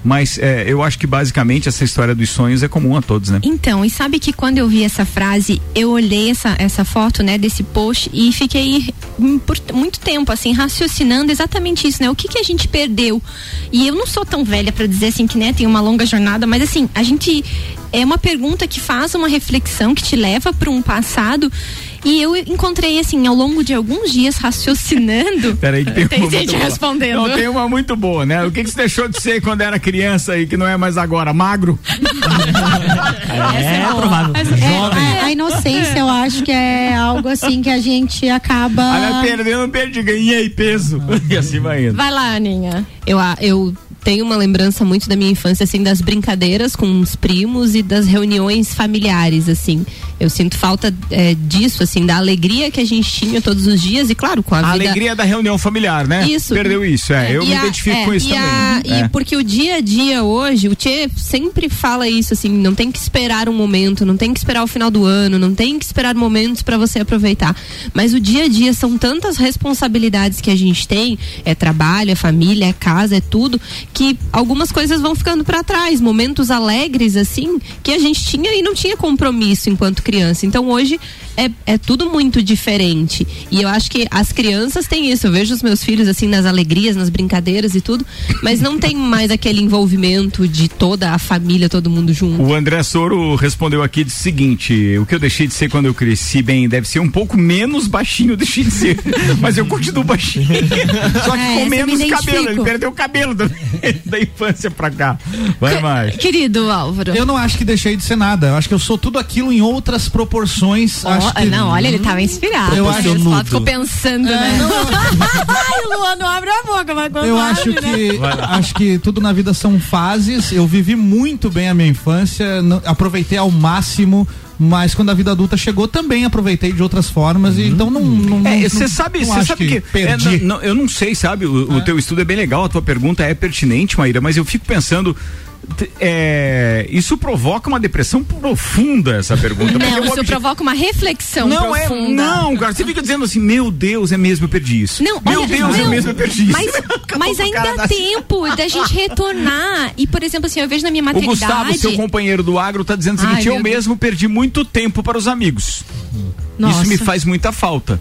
Mas eh, eu acho que basicamente essa história dos sonhos é comum a todos, né? Então, e sabe que quando eu vi essa frase, eu olhei essa, essa foto, né, desse post e fiquei por muito tempo, assim, raciocinando exatamente isso, né? O que que a gente perdeu? E eu não sou tão velha pra dizer assim que, né, tem uma longa jornada, mas assim, a gente é uma pergunta que faz uma reflexão que te leva para um passado e eu encontrei assim ao longo de alguns dias raciocinando. [laughs] Peraí, que tem, [laughs] Tem uma gente muito boa. respondendo. Não, tem uma muito boa, né? O que, que você deixou de ser quando era criança e que não é mais agora? Magro? É, provável. É, a, a inocência, eu acho que é algo assim que a gente acaba. Vai perdendo, perdi, ganhei peso. [laughs] E assim vai indo. Vai lá, Aninha. Eu, a- eu tenho uma lembrança muito da minha infância, assim, das brincadeiras com os primos e das reuniões familiares, assim. Eu sinto falta é, disso, assim, da alegria que a gente tinha todos os dias e, claro, com a, A vida... alegria da reunião familiar, né? Isso. Perdeu isso, é. Eu E me a- identifico é, com isso e também. a- e É. porque o dia a dia hoje, o Tchê sempre fala isso, assim, não tem que esperar um momento, não tem que esperar o final do ano, não tem que esperar momentos para você aproveitar. Mas o dia a dia são tantas responsabilidades que a gente tem, é trabalho, é família, é casa, é tudo, que algumas coisas vão ficando para trás, momentos alegres, assim, que a gente tinha e não tinha compromisso enquanto criança. Então hoje é, é tudo muito diferente. E eu acho que as crianças têm isso. Eu vejo os meus filhos assim nas alegrias, nas brincadeiras e tudo, mas não tem mais aquele envolvimento de toda a família, todo mundo junto. O André Soro respondeu aqui o seguinte: o que eu deixei de ser quando eu cresci, bem, deve ser um pouco menos baixinho, eu [laughs] deixei de ser. Mas eu continuo baixinho. [laughs] Só que É, com menos cabelo. Ele perdeu o cabelo da, [laughs] da infância pra cá. Vai mais. Querido Álvaro. Eu não acho que deixei de ser nada. Eu acho que eu sou tudo aquilo em outras proporções. Ó, acho que... Não, olha, ele tava inspirado. Eu acho nudo. ficou pensando, né? [laughs] Ai, Luan, não abre a boca, vai quando Eu abre, acho né? que acho que tudo na vida são fases. Eu vivi muito bem a minha infância, não- aproveitei ao máximo, mas quando a vida adulta chegou também aproveitei de outras formas. E, então não. não É, você sabe, você sabe que, perdi. é, não- não, eu não sei, sabe? O, o teu estudo é bem legal, a tua pergunta é pertinente, Maíra, mas eu fico pensando é, isso provoca uma depressão profunda, essa pergunta. Não, o isso obje- provoca uma reflexão Não profunda. é, não, cara, você fica dizendo assim, meu Deus, é mesmo, eu perdi isso. Não, meu olha, Deus, é não, mesmo, eu perdi isso. Mas, [laughs] o ainda há tempo da gente retornar. E, por exemplo, assim, eu vejo na minha O maternidade. Gustavo, seu companheiro do agro, tá dizendo o seguinte: Ai, eu Deus. mesmo perdi muito tempo para os amigos. Nossa. Isso me faz muita falta.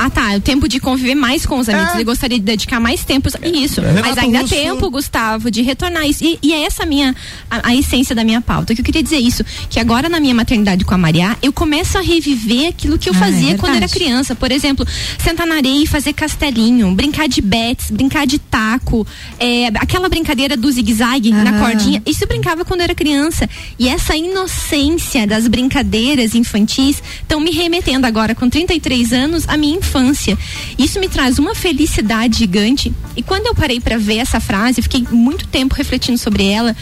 Ah, tá. O tempo de conviver mais com os amigos. É. Ele gostaria de dedicar mais tempo. Isso. Renato Mas ainda há Russo- tempo, Gustavo, de retornar isso. E, e é essa a minha a, a essência da minha pauta. Que eu queria dizer isso. Que agora na minha maternidade com a Maria, eu começo a reviver aquilo que eu Ah, é fazia quando era criança. Por exemplo, sentar na areia e fazer castelinho, brincar de bets, brincar de taco, é, aquela brincadeira do zigue-zague na Aham. cordinha. Isso eu brincava quando eu era criança. E essa inocência das brincadeiras infantis estão me remetendo agora, com 33 anos, à minha infância. Isso me traz uma felicidade gigante. E quando eu parei para ver essa frase, fiquei muito tempo refletindo sobre ela.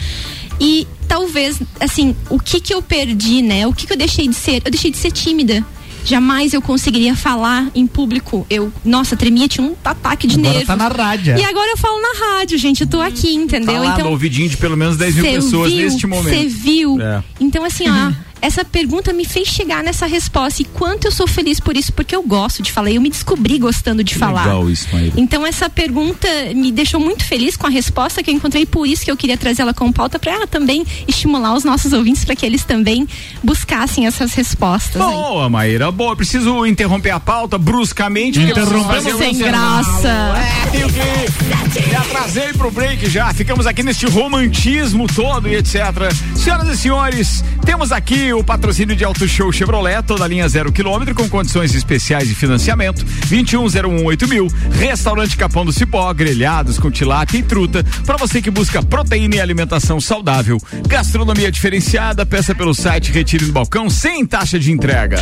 E talvez, assim, o que que eu perdi, né? O que que eu deixei de ser? Eu deixei de ser tímida. Jamais eu conseguiria falar em público. Eu, nossa, tremia, tinha um ataque de Agora nervos. tá na rádio. E agora eu falo na rádio, gente. Eu tô aqui, entendeu? Tá lá então, no ouvidinho de pelo menos 10 mil pessoas viu, neste momento. Você viu? É. Então, assim, ó, essa pergunta me fez chegar nessa resposta. E quanto eu sou feliz por isso, porque eu gosto de falar. Eu me descobri gostando de falar. Legal isso, Maíra. Então, essa pergunta me deixou muito feliz com a resposta que eu encontrei. Por isso que eu queria trazer ela como pauta para também estimular os nossos ouvintes para que eles também buscassem essas respostas. aí. Boa, Maíra, boa. Preciso interromper a pauta bruscamente. Interrompemos Sem graça. É, tenho que. Me atrasei pro break já. Ficamos aqui neste romantismo todo e etc. Senhoras e senhores, temos aqui o patrocínio de Auto Show Chevrolet, toda linha zero quilômetro, com condições especiais de financiamento. 21018000 mil. Restaurante Capão do Cipó, grelhados com tilápia e truta. Para você que busca proteína e alimentação saudável. Gastronomia diferenciada, peça pelo site Retire no Balcão sem taxa de entrega.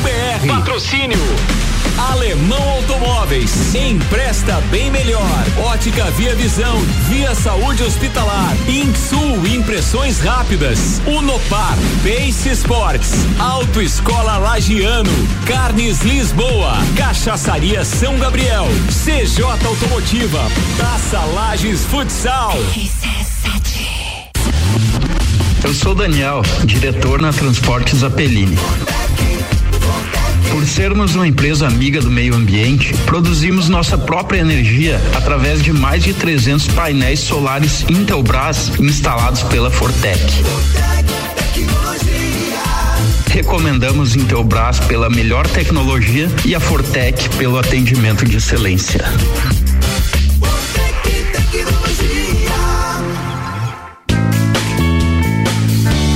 Patrocínio Alemão Automóveis. Empresta bem melhor. Ótica Via Visão. Via Saúde Hospitalar. Insul Impressões Rápidas. Unopar. Pace Sports. Autoescola Lagiano. Carnes Lisboa. Cachaçaria São Gabriel. CJ Automotiva. Taça Lages Futsal. Eu sou Daniel, diretor na Transportes Apelini. Por sermos uma empresa amiga do meio ambiente, produzimos nossa própria energia através de mais de 300 painéis solares Intelbras instalados pela Fortec. Recomendamos Intelbras pela melhor tecnologia e a Fortec pelo atendimento de excelência.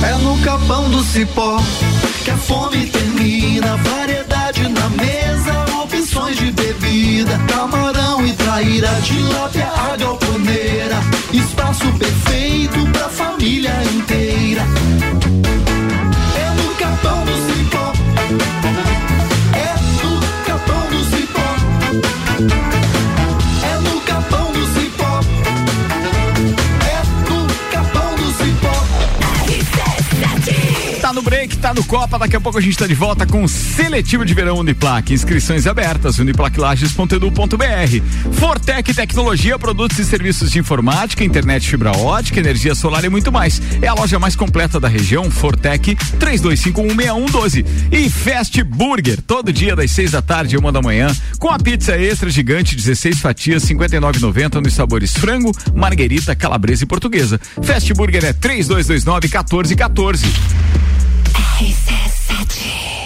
É no capão do cipó que a fome termina. Variedade bebida. Camarão e traíra, tilápia, a galponeira. Espaço perfeito pra família inteira. Tá no break, tá no Copa, daqui a pouco a gente tá de volta com o Seletivo de Verão Uniplac. Inscrições abertas, uniplaclages.edu.br. Fortec Tecnologia, produtos e serviços de informática, internet fibra ótica, energia solar e muito mais. É a loja mais completa da região, Fortec 32516112. E Fast Burger, todo dia das seis da tarde e uma da manhã, com a pizza extra gigante, 16 fatias, 59,90 nos sabores frango, marguerita, calabresa e portuguesa. Fast Burger é 3229 1414. RCC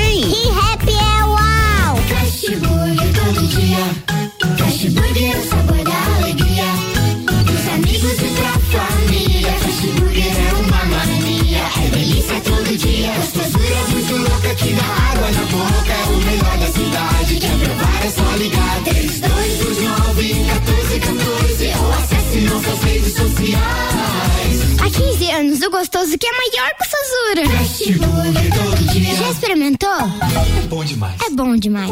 Gostoso que é maior que o Sazura. Já experimentou? É bom demais. É bom demais.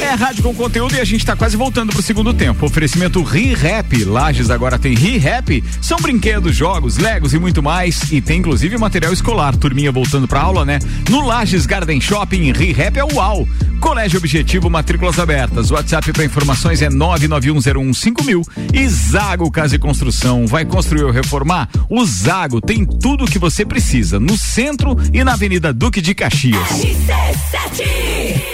É rádio com conteúdo e a gente tá quase voltando pro segundo tempo. Oferecimento ReHap. Lages agora tem ReHap. São brinquedos, jogos, legos e muito mais. E tem inclusive material escolar. Turminha voltando pra aula, né? No Lages Garden Shopping, ReHap é uau. Colégio Objetivo, matrículas abertas. WhatsApp para informações é 991015000. E Zago Casa e Construção. Vai construir ou reformar? O Zago tem tudo o que você precisa no centro e na Avenida Duque de Caxias. RC7.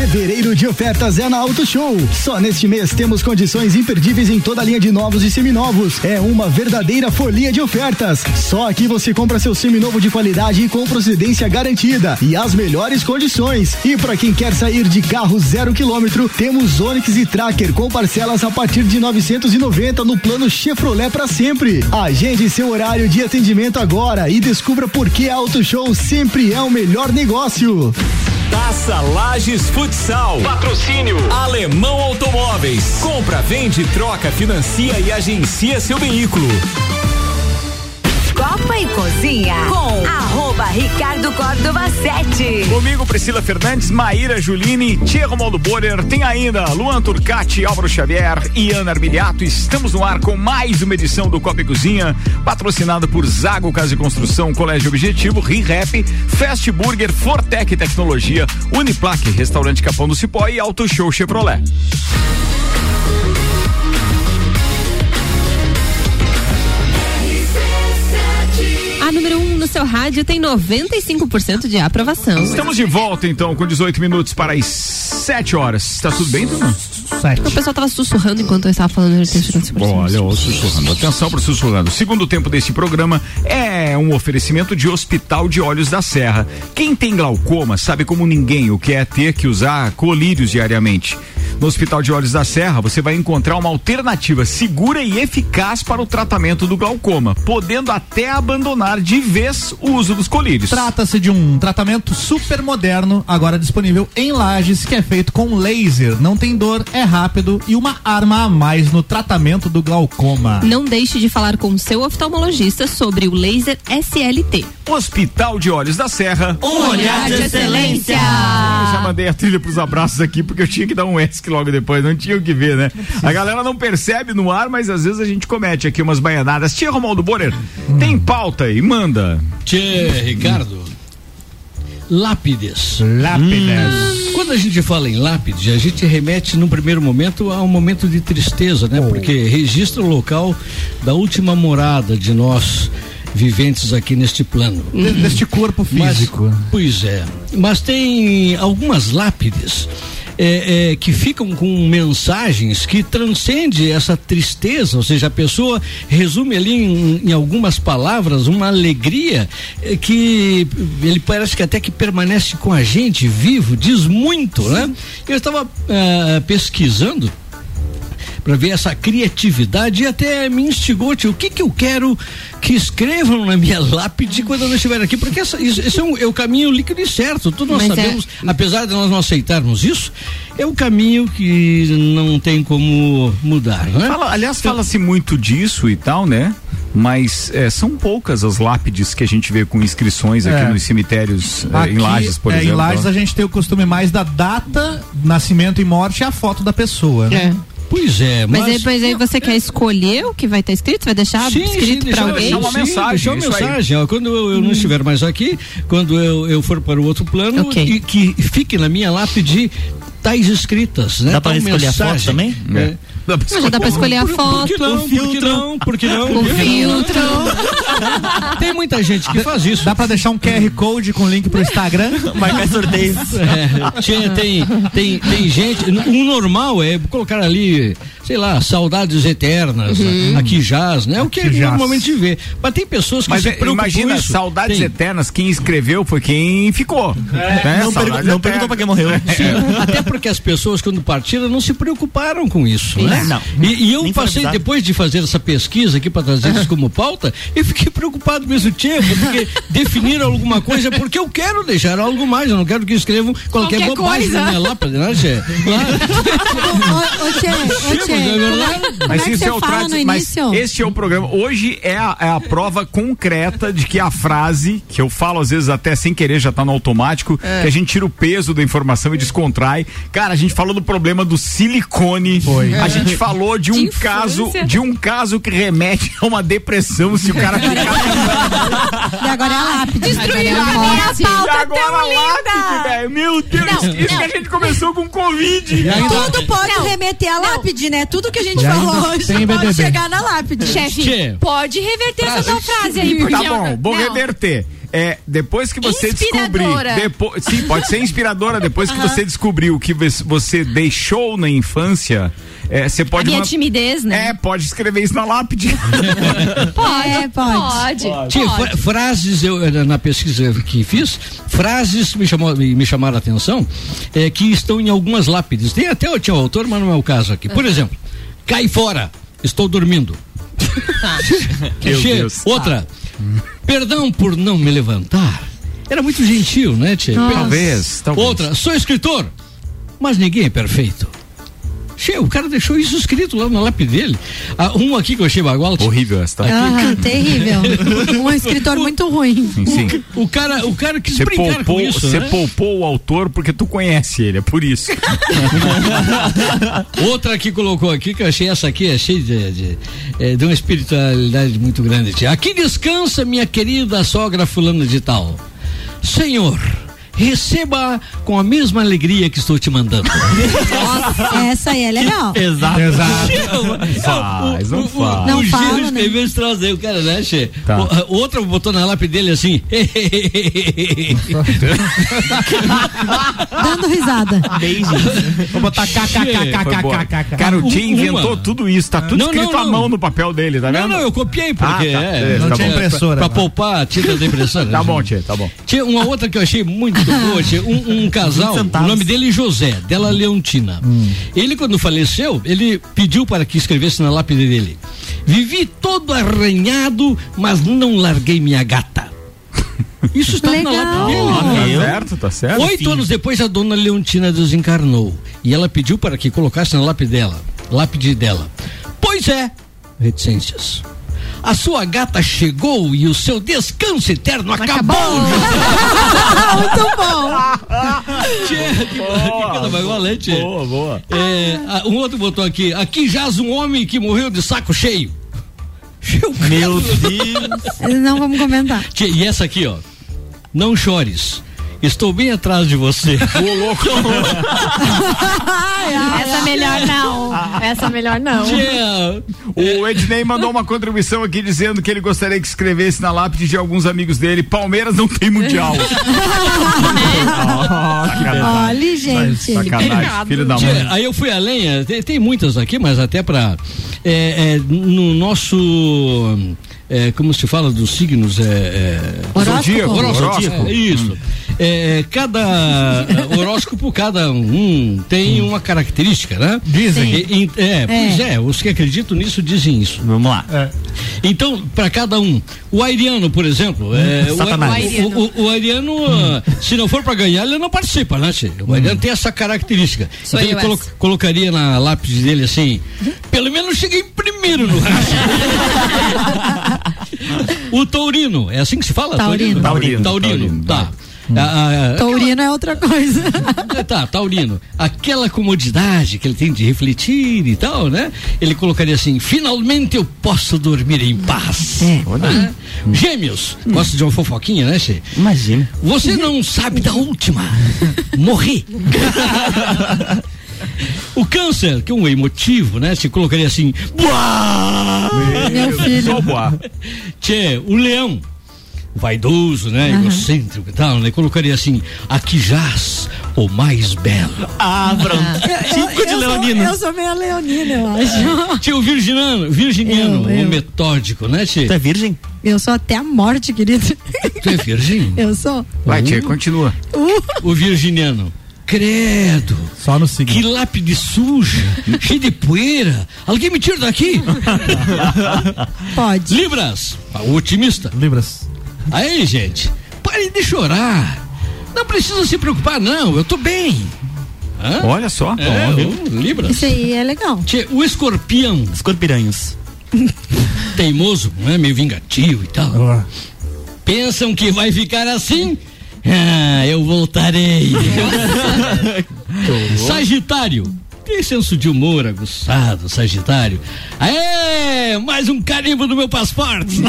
Fevereiro de ofertas é na Auto Show. Só neste mês temos condições imperdíveis em toda a linha de novos e seminovos. É uma verdadeira folia de ofertas. Só aqui você compra seu seminovo de qualidade e com procedência garantida e as melhores condições. E para quem quer sair de carro zero quilômetro, temos Onix e Tracker com parcelas a partir de 990 no plano Chevrolet para sempre. Agende seu horário de atendimento agora e descubra por que Auto Show sempre é o melhor negócio. Taça Lages Futsal. Patrocínio Alemão Automóveis. Compra, vende, troca, financia e agencia seu veículo. E Cozinha com arroba Ricardo Córdova 7. Comigo, Priscila Fernandes, Maíra Juline, Tia Romualdo Borer, tem ainda Luan Turcati, Álvaro Xavier e Ana Armiliato. Estamos no ar com mais uma edição do Copa e Cozinha, patrocinado por Zago Casa e Construção, Colégio Objetivo, ReHap, Fast Burger, Fortec Tecnologia, Uniplaque, Restaurante Capão do Cipó e Auto Show Chevrolet. Seu rádio tem 95% de aprovação. Estamos de volta então com 18 minutos para as 7 horas. Tá tudo bem, turma? O pessoal tava sussurrando enquanto eu estava falando de Olha, o sussurrando. Atenção para o sussurrando. O segundo tempo desse programa é um oferecimento de Hospital de Olhos da Serra. Quem tem glaucoma sabe como ninguém o que é ter que usar colírios diariamente. No Hospital de Olhos da Serra, você vai encontrar uma alternativa segura e eficaz para o tratamento do glaucoma, podendo até abandonar de vez o uso dos colírios. Trata-se de um tratamento super moderno, agora disponível em Lages, que é feito com laser. Não tem dor, é rápido e uma arma a mais no tratamento do glaucoma. Não deixe de falar com o seu oftalmologista sobre o laser SLT. Hospital de Olhos da Serra. Um olhar de excelência. Eu já mandei a trilha pros abraços aqui porque eu tinha que dar um ESC logo depois, não tinha o que ver, né? A galera não percebe no ar, mas às vezes a gente comete aqui umas baianadas. Tia Romualdo Borer, tem pauta aí, manda. Tchê, Ricardo. Lápides. Lápides. Quando a gente fala em lápides, a gente remete num primeiro momento a um momento de tristeza, né? Porque registra o local da última morada de nós viventes aqui neste plano. Deste corpo físico. Mas, pois é. Mas tem algumas lápides. É, é, que ficam com mensagens que transcende essa tristeza, ou seja, a pessoa resume ali em, em algumas palavras uma alegria é, que ele parece que até que permanece com a gente vivo, diz muito, né? Eu estava ah, pesquisando para ver essa criatividade e até me instigou, tio, o que que eu quero que escrevam na minha lápide quando eu não estiver aqui, porque essa, isso, esse é, um, é o caminho líquido e certo, todos nós Mas é- sabemos, apesar de nós não aceitarmos isso, é o caminho que não tem como mudar, né? Fala- aliás, fala-se muito disso e tal, né? Mas é, são poucas as lápides que a gente vê com inscrições aqui É. nos cemitérios é, Aqui, em Lages, por é, exemplo. Em Lages a gente tem o costume mais da data, nascimento e morte e a foto da pessoa. Né? Pois é, Mas, mas, aí, mas aí você quer escolher o que vai estar escrito? Vai deixar Sim, escrito sim, pra deixar, alguém? deixar uma mensagem. Deixar uma mensagem. ó, quando eu, eu não estiver mais aqui, quando eu, eu for para o outro plano, Ok. que, que fique na minha lápide tais escritas, né? Dá pra Tal escolher a mensagem. foto também? É. Mas já dá pra escolher a Por- Por que foto. não? Por que não? Por que não? Com filtro. [laughs] Tem muita gente que faz isso. Dá pra deixar um QR Code com link pro Instagram? [laughs] Marcar sorteios. É, tinha- tem, tem, tem gente. O normal é colocar ali, sei lá, saudades eternas, Uhum. aqui jaz, né? O que Aqui jaz. normalmente se vê. Mas tem pessoas que Mas se é, preocupam imagina, com isso. saudades Tem. eternas, quem escreveu foi quem ficou. né? Não, pergu- não perguntou pra quem morreu. [laughs] Sim, até porque as pessoas, quando partiram, não se preocuparam com isso, né? Não. E, e eu Nem passei, depois de fazer essa pesquisa aqui para trazer isso como pauta, eu fiquei preocupado mesmo, Tchê, porque definiram alguma coisa, porque eu quero deixar algo mais, eu não quero que escrevam qualquer, Qualquer bobagem coisa. na minha lápide, né, Tchê? [laughs] Ô, ô, Tchê, ô, Tchê, Sim, mas é como é, como Mas é que isso você é o fala no mas início? este é o programa. Hoje é a, é a prova concreta de que a frase, que eu falo às vezes até sem querer, já tá no automático, É. que a gente tira o peso da informação e descontrai. Cara, a gente falou do problema do silicone. Foi. A gente falou de [laughs] um De caso, de um caso que remete a uma depressão se o cara ficar E agora é a lápide. É a minha pauta E agora tão a lápide, velho. Meu Deus, Não, isso que não. a gente começou com Covid. Tudo pode remeter à lápide, né? Tudo que a gente falou hoje tem pode chegar na lápide. Chefe, Tchê. pode reverter essa tua frase aí, porque Tá bom, vou Não. reverter. É, depois que você descobrir. Inspiradora. Depois, sim, pode ser inspiradora. Depois que você descobriu o que você deixou na infância, é, você A pode. minha man- timidez, né? É, pode escrever isso na lápide. [laughs] Pode, É, pode. pode. Frases, eu, na pesquisa que fiz, frases me, chamou, me, me chamaram a atenção, é, que estão em algumas lápides. Tem até o tinha o autor, mas não é o caso aqui. Por exemplo, cai fora, estou dormindo. [laughs] Deus. Outra, perdão por não me levantar. Era muito gentil, né, Tchê? Talvez, talvez. Outra, sou escritor, mas ninguém é perfeito. Che, o cara deixou isso escrito lá na lápide dele. Ah, um aqui que eu achei bagual. Horrível essa. Aham, [laughs] terrível. Um [laughs] escritor muito ruim. Sim, sim. O cara, o cara quis Você brincar poupou, com isso, você né? poupou o autor porque tu conhece ele, é por isso. [laughs] Outra que colocou aqui, que eu achei essa aqui, achei de, de, eh, de uma espiritualidade muito grande. Aqui descansa minha querida sogra fulana de tal. Senhor, receba com a mesma alegria que estou te mandando. Nossa, essa aí é legal. [laughs] Exato. [laughs] Faz, não o, faz. Não o fala, Giro né? escreveu esse troço aí, o cara, né, Che? Tá. O- Outra botou na lápide dele assim. [laughs] Dando risada. Beijinhos. Vou botar Foi boa. kkkkkk. Cara, o Tia inventou tudo isso, tá tudo Não, escrito não, à não. mão no papel dele, tá não, vendo? não, eu copiei, porque Ah, tá. é, Não tá tinha impressora. pra né? poupar a tinta da impressora. Tá né? bom, Tia, tá bom. Tinha uma outra que eu achei muito tia. Um, um [laughs] casal, o nome dele é José, dela Leontina. Ele, quando faleceu, ele pediu para que escrevesse na lápide dele: Vivi todo arranhado, mas não larguei minha gata. [laughs] Isso está na lápide dele. Tá certo, tá certo. Oito anos depois, a dona Leontina desencarnou. E ela pediu para que colocasse na lápide dela. Lápide dela. Pois é, reticências. A sua gata chegou e o seu descanso eterno acabou. [laughs] Muito bom. Tchê, que, que coisa mais boa, tchê. Boa, boa. É, ah, um outro botou aqui. Aqui jaz um homem que morreu de saco cheio. Meu Deus. Não vamos comentar. Tchê, e essa aqui, ó. Não chores. Estou bem atrás de você. [laughs] Ô, louco. Essa melhor não. Essa melhor não. O Ednei mandou uma contribuição aqui dizendo que ele gostaria que escrevesse na lápide de alguns amigos dele: Palmeiras não tem mundial. [laughs] Olha, gente. Sacanagem, filho da mãe. Aí eu fui além, eh, tem, tem muitas aqui, mas até pra. é, é, no nosso. É, como se fala dos signos? É, é, Horóscopo. Zodíaco, Horóscopo. Horóscopo, é, isso. É, cada é, horóscopo, cada um tem uma característica, né? Dizem. E- e- é, pois é, os que acreditam nisso dizem isso. Vamos lá. Então, para cada um, o Airiano, por exemplo, é, o, Satanás. o, o, o Airiano, ah, se não for para ganhar, ele não participa, né? O Airiano tem essa característica. Sou então eu ele colo- colocaria na lápide dele assim, pelo menos cheguei primeiro no. [laughs] [laughs] o Taurino, é assim que se fala? Taurino. Taurino, Taurino, tá. Ah, ah, Taurino é outra coisa. é, tá, Taurino. Aquela comodidade que ele tem de refletir e tal, né? Ele colocaria assim: finalmente eu posso dormir em paz. Ah, Gêmeos. Gosta de uma fofoquinha, né, Che? Imagina. Você não sabe da última. Morri. [laughs] O câncer, que é um emotivo, né? Se colocaria assim. Buá! Meu filho. Só. Tchê, o leão. Vaidoso, né? Egocêntrico e tal, né? Colocaria assim: aqui jaz o mais belo. Ah, pronto. Típico de eu, sou, Leonino. eu sou meio leonina, eu acho. Tio, o virginiano, virginiano, Eu, eu. o metódico, né, Tchê? Tu é virgem? Eu sou até a morte, querido. Tu é virgem? Eu sou. Vai, tia, continua. O virginiano. Credo. Só no signo. Que lápide suja, [laughs] cheia de poeira. Alguém me tira daqui. [laughs] Pode. Libras, o otimista. Libras. Aí, gente, parem de chorar. Não precisa se preocupar, não. Eu tô bem. Hã? Olha só. É, o Libras. Isso aí é legal. Tchê, o escorpião, Escorpiranhos. teimoso, né? meio vingativo e tal. Pensam que vai ficar assim? Ah, eu voltarei. Sagitário. Tem senso de humor aguçado, Sagitário. Aê, mais um carimbo do meu passaporte. [laughs]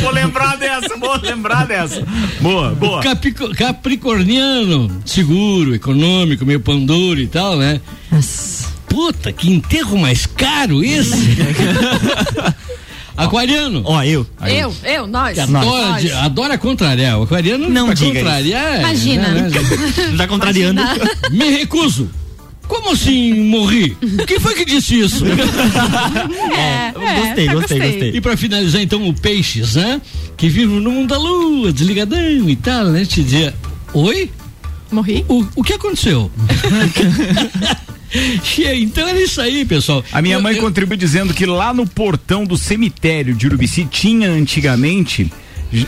vou lembrar dessa, vou lembrar dessa. Boa, boa. Caprico- Capricorniano, seguro, econômico, meio pão duro e tal, né? Puta, que enterro mais caro esse. [laughs] Aquariano. Ó, eu. Eu, eu, nós. Adora, nós. de- adora contrariar. O aquariano Não diga contrariar. Imagina. né, né, Já contrariando. Me recuso. Como assim morri? Quem foi que disse isso? [laughs] É, Gostei, é, gostei, gostei. E pra finalizar então o Peixes, né? Que vive no mundo da lua, desligadão e tal, né? Te dizia, oi? Morri? O, o que aconteceu? [laughs] [laughs] Então era isso aí, pessoal. A minha Eu- mãe eu- contribui dizendo que lá no portão do cemitério de Urubici tinha antigamente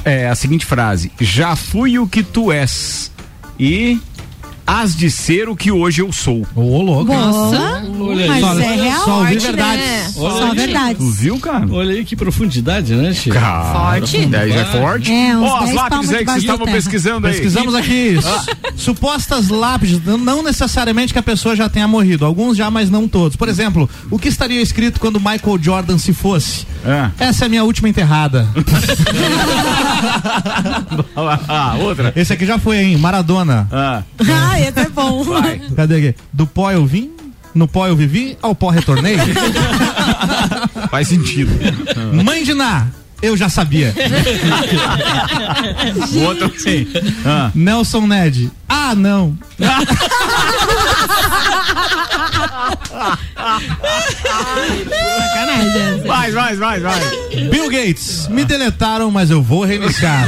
é, a seguinte frase: Já fui o que tu és e hás de ser o que hoje eu sou. Ô, louco. Nossa. Olha Mas aí. é real. Só ouvi Forte, verdades. né? Só aí. verdades. Tu viu, cara? Olha aí que profundidade, né, Che? Cara, Forte. 10 é forte. É, uns Ó, as 10 lápides aí que vocês estavam pesquisando aí. Pesquisamos aqui su- supostas lápides, não necessariamente que a pessoa já tenha morrido, alguns já, mas não todos. Por exemplo, o que estaria escrito quando Michael Jordan se fosse? Ah. Essa é a minha última enterrada. [laughs] ah, outra. Esse aqui já foi, hein? Maradona. Ah, [laughs] Ah, esse é bom. vai. Cadê aqui? Do pó eu vim, no pó eu vivi, ao pó retornei. [laughs] Faz sentido. Mãe de Ná, eu já sabia. [laughs] O outro sim. Ah. Nelson Ned, ah não. Sacanagem. Vai, vai, vai, vai. Bill Gates, me deletaram, mas eu vou reiniciar.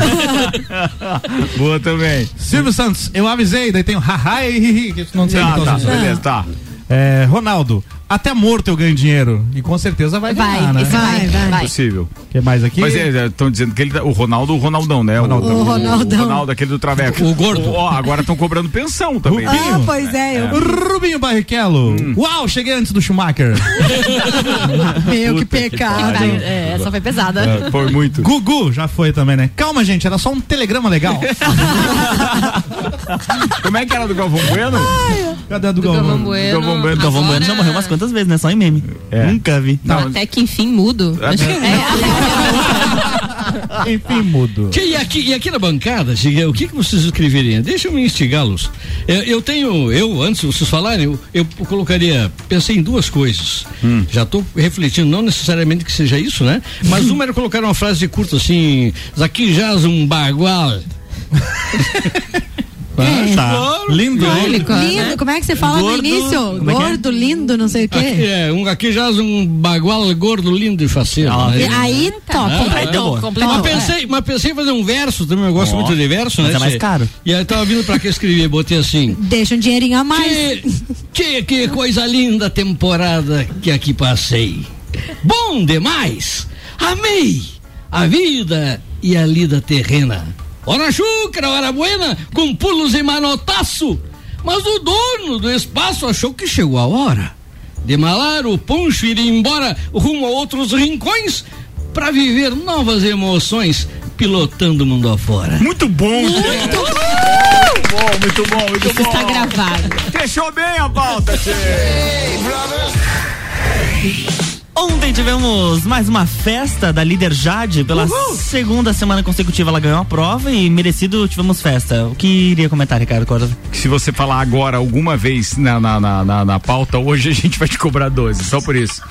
[laughs] Boa também. Silvio Santos, eu avisei, daí tem o haha e hihi, que não sei Tá, então, tá, beleza, tá. É, Ronaldo, até morto eu ganho dinheiro. E com certeza vai Vai, ganhar, né? esse vai, vai. vai. Possível. que mais aqui? Mas estão dizendo que ele, tá- o Ronaldo, o Ronaldão, né? Ronaldão. O Ronaldão. O Ronaldo, aquele do Traveco. O gordo. Ó, agora estão cobrando pensão também. Rubinho. Ah, pois é, eu. Rubinho Barrichello. Hum. Uau, cheguei antes do Schumacher. [laughs] Meu, que Puta que pecado. pariu. É, essa foi pesada. É, foi muito. Gugu já foi também, né? Calma, gente, era só um telegrama legal. [laughs] Como é que era do Galvão Bueno? Cadê a do Galvão Galvão? Bueno. Galvão Bueno. Galvão Bueno já morreu umas quantas vezes, né? Só em meme. É. Nunca vi. Não, Até que enfim mudo. [laughs] É. Acho [laughs] que- Enfim, mudo. E, aqui, e aqui na bancada, o que, que vocês escreveriam? Deixa eu me instigá-los. Eu, eu tenho, eu, antes de vocês falarem, eu, eu colocaria, pensei em duas coisas. Já estou refletindo, não necessariamente que seja isso, né? Mas [laughs] uma era colocar uma frase curta assim, aqui jaz um bagual. Ah, tá. Claro. Lindo? Público, né? Lindo, como é que você fala Gordo, no início? é que é? Gordo, lindo, não sei o Aqui, quê. é, um, aqui jaz um bagual gordo, lindo e faceiro. Ah, né? Aí, top. Ah, Completou, é. completou. Mas pensei, mas pensei em fazer um verso também, eu gosto Ó, muito de verso, mas né? é mais caro. E aí tava vindo pra cá escrever, botei assim. Deixa um dinheirinho a mais. Que, que, que coisa linda temporada que aqui passei. Bom demais! Amei a vida e a lida terrena. Hora chucra, hora buena, com pulos e manotaço. Mas o dono do espaço achou que chegou a hora de malar o poncho e ir embora rumo a outros rincões para viver novas emoções pilotando o mundo afora. Muito bom, Muito bom, muito bom, muito Isso bom. está gravado. Fechou bem a pauta, Tchê. Ontem tivemos mais uma festa da líder Jade. Pela segunda semana consecutiva ela ganhou a prova e merecido tivemos festa. O que iria comentar, Ricardo Corda? Se você falar agora alguma vez na, na, na, na, na pauta, hoje a gente vai te cobrar 12, só por isso.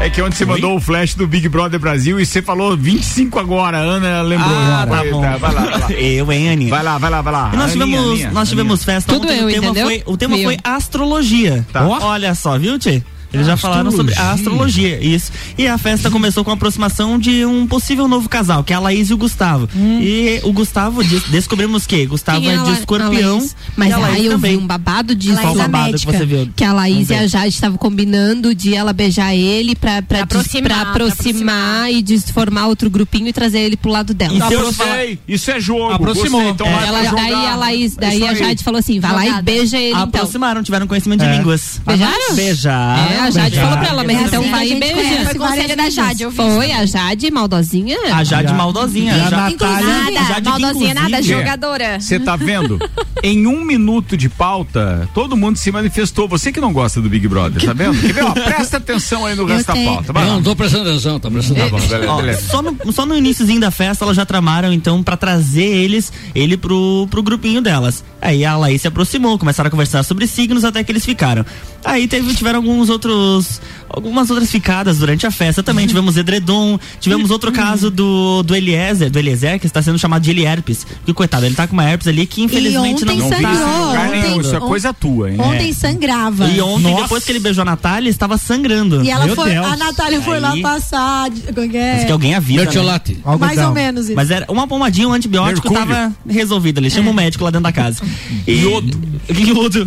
É que onde você mandou o flash do Big Brother Brasil e você falou 25 agora, a Ana lembrou. Ah, já. tá Vai, bom. vai lá, vai lá. [laughs] Eu, hein, Aninha? Vai lá, vai lá, vai lá. E nós Aninha, tivemos, Aninha, nós tivemos Aninha. festa Tudo ontem. eu, o tema entendeu? foi, o tema foi astrologia. Tá. Olha só, viu, Tchê? Eles já falaram sobre a astrologia, isso. E a festa começou com a aproximação de um possível novo casal, que é a Laís e o Gustavo. E o Gustavo, des- descobrimos que Gustavo Quem é a de escorpião. a Laís? Mas e a Laís aí eu também. vi um babado disso. Qual babado que você viu? Que a Laís e a. Jade estavam combinando de ela beijar ele pra, pra, Pra des- aproximar, pra aproximar e de formar outro grupinho e trazer ele pro lado dela. E Tá, se eu gostei. Isso é jogo. Aproximou. Gostei, então É. Ela, daí a Laís, daí Isso a. Jade falou assim: vai lá e beija ele então. Aproximaram, tiveram conhecimento de É. línguas. Beijaram? Beijaram. É, a Jade falou pra ela, mas É então a vai e beija. Foi conselho da. Jade, eu vi. Foi a Jade, maldosinha. A Jade maldosinha. A Natália- Jade, Nada, maldosinha nada, inclusive, jogadora. Você tá vendo? em um minuto de pauta, todo mundo se manifestou. Você que não gosta do Big Brother, tá vendo? Quer ver? Ó, presta atenção aí no resto da pauta. Vai Não, lá. não tô prestando atenção, tô prestando Tá atenção. bom, beleza, Ó, beleza. só, no, só no iníciozinho da festa elas já tramaram então pra trazer eles, ele pro, pro grupinho delas. Aí a Laís se aproximou, começaram a conversar sobre signos até que eles ficaram. Aí teve, tiveram alguns outros, outros algumas outras ficadas durante a festa também. [laughs] tivemos edredom, tivemos outro caso do, do Eliezer, do Eliezer, que está sendo chamado de Elierpes. Que coitado, ele tá com uma herpes ali que infelizmente ontem não sangrou, lugar nenhum. ontem- Isso é coisa tua, hein? Ontem sangrava. E ontem, Nossa. depois que ele beijou a Natália, estava sangrando. E ela Meu foi, Deus. a Natália foi lá Aí- passar. de- como é que é? Alguém avisa. né? Mais ou menos isso. Mas era uma pomadinha, um antibiótico Mercúrio. tava resolvido ali. Chama o médico lá dentro da casa. E... Iodo. [laughs] Iodo.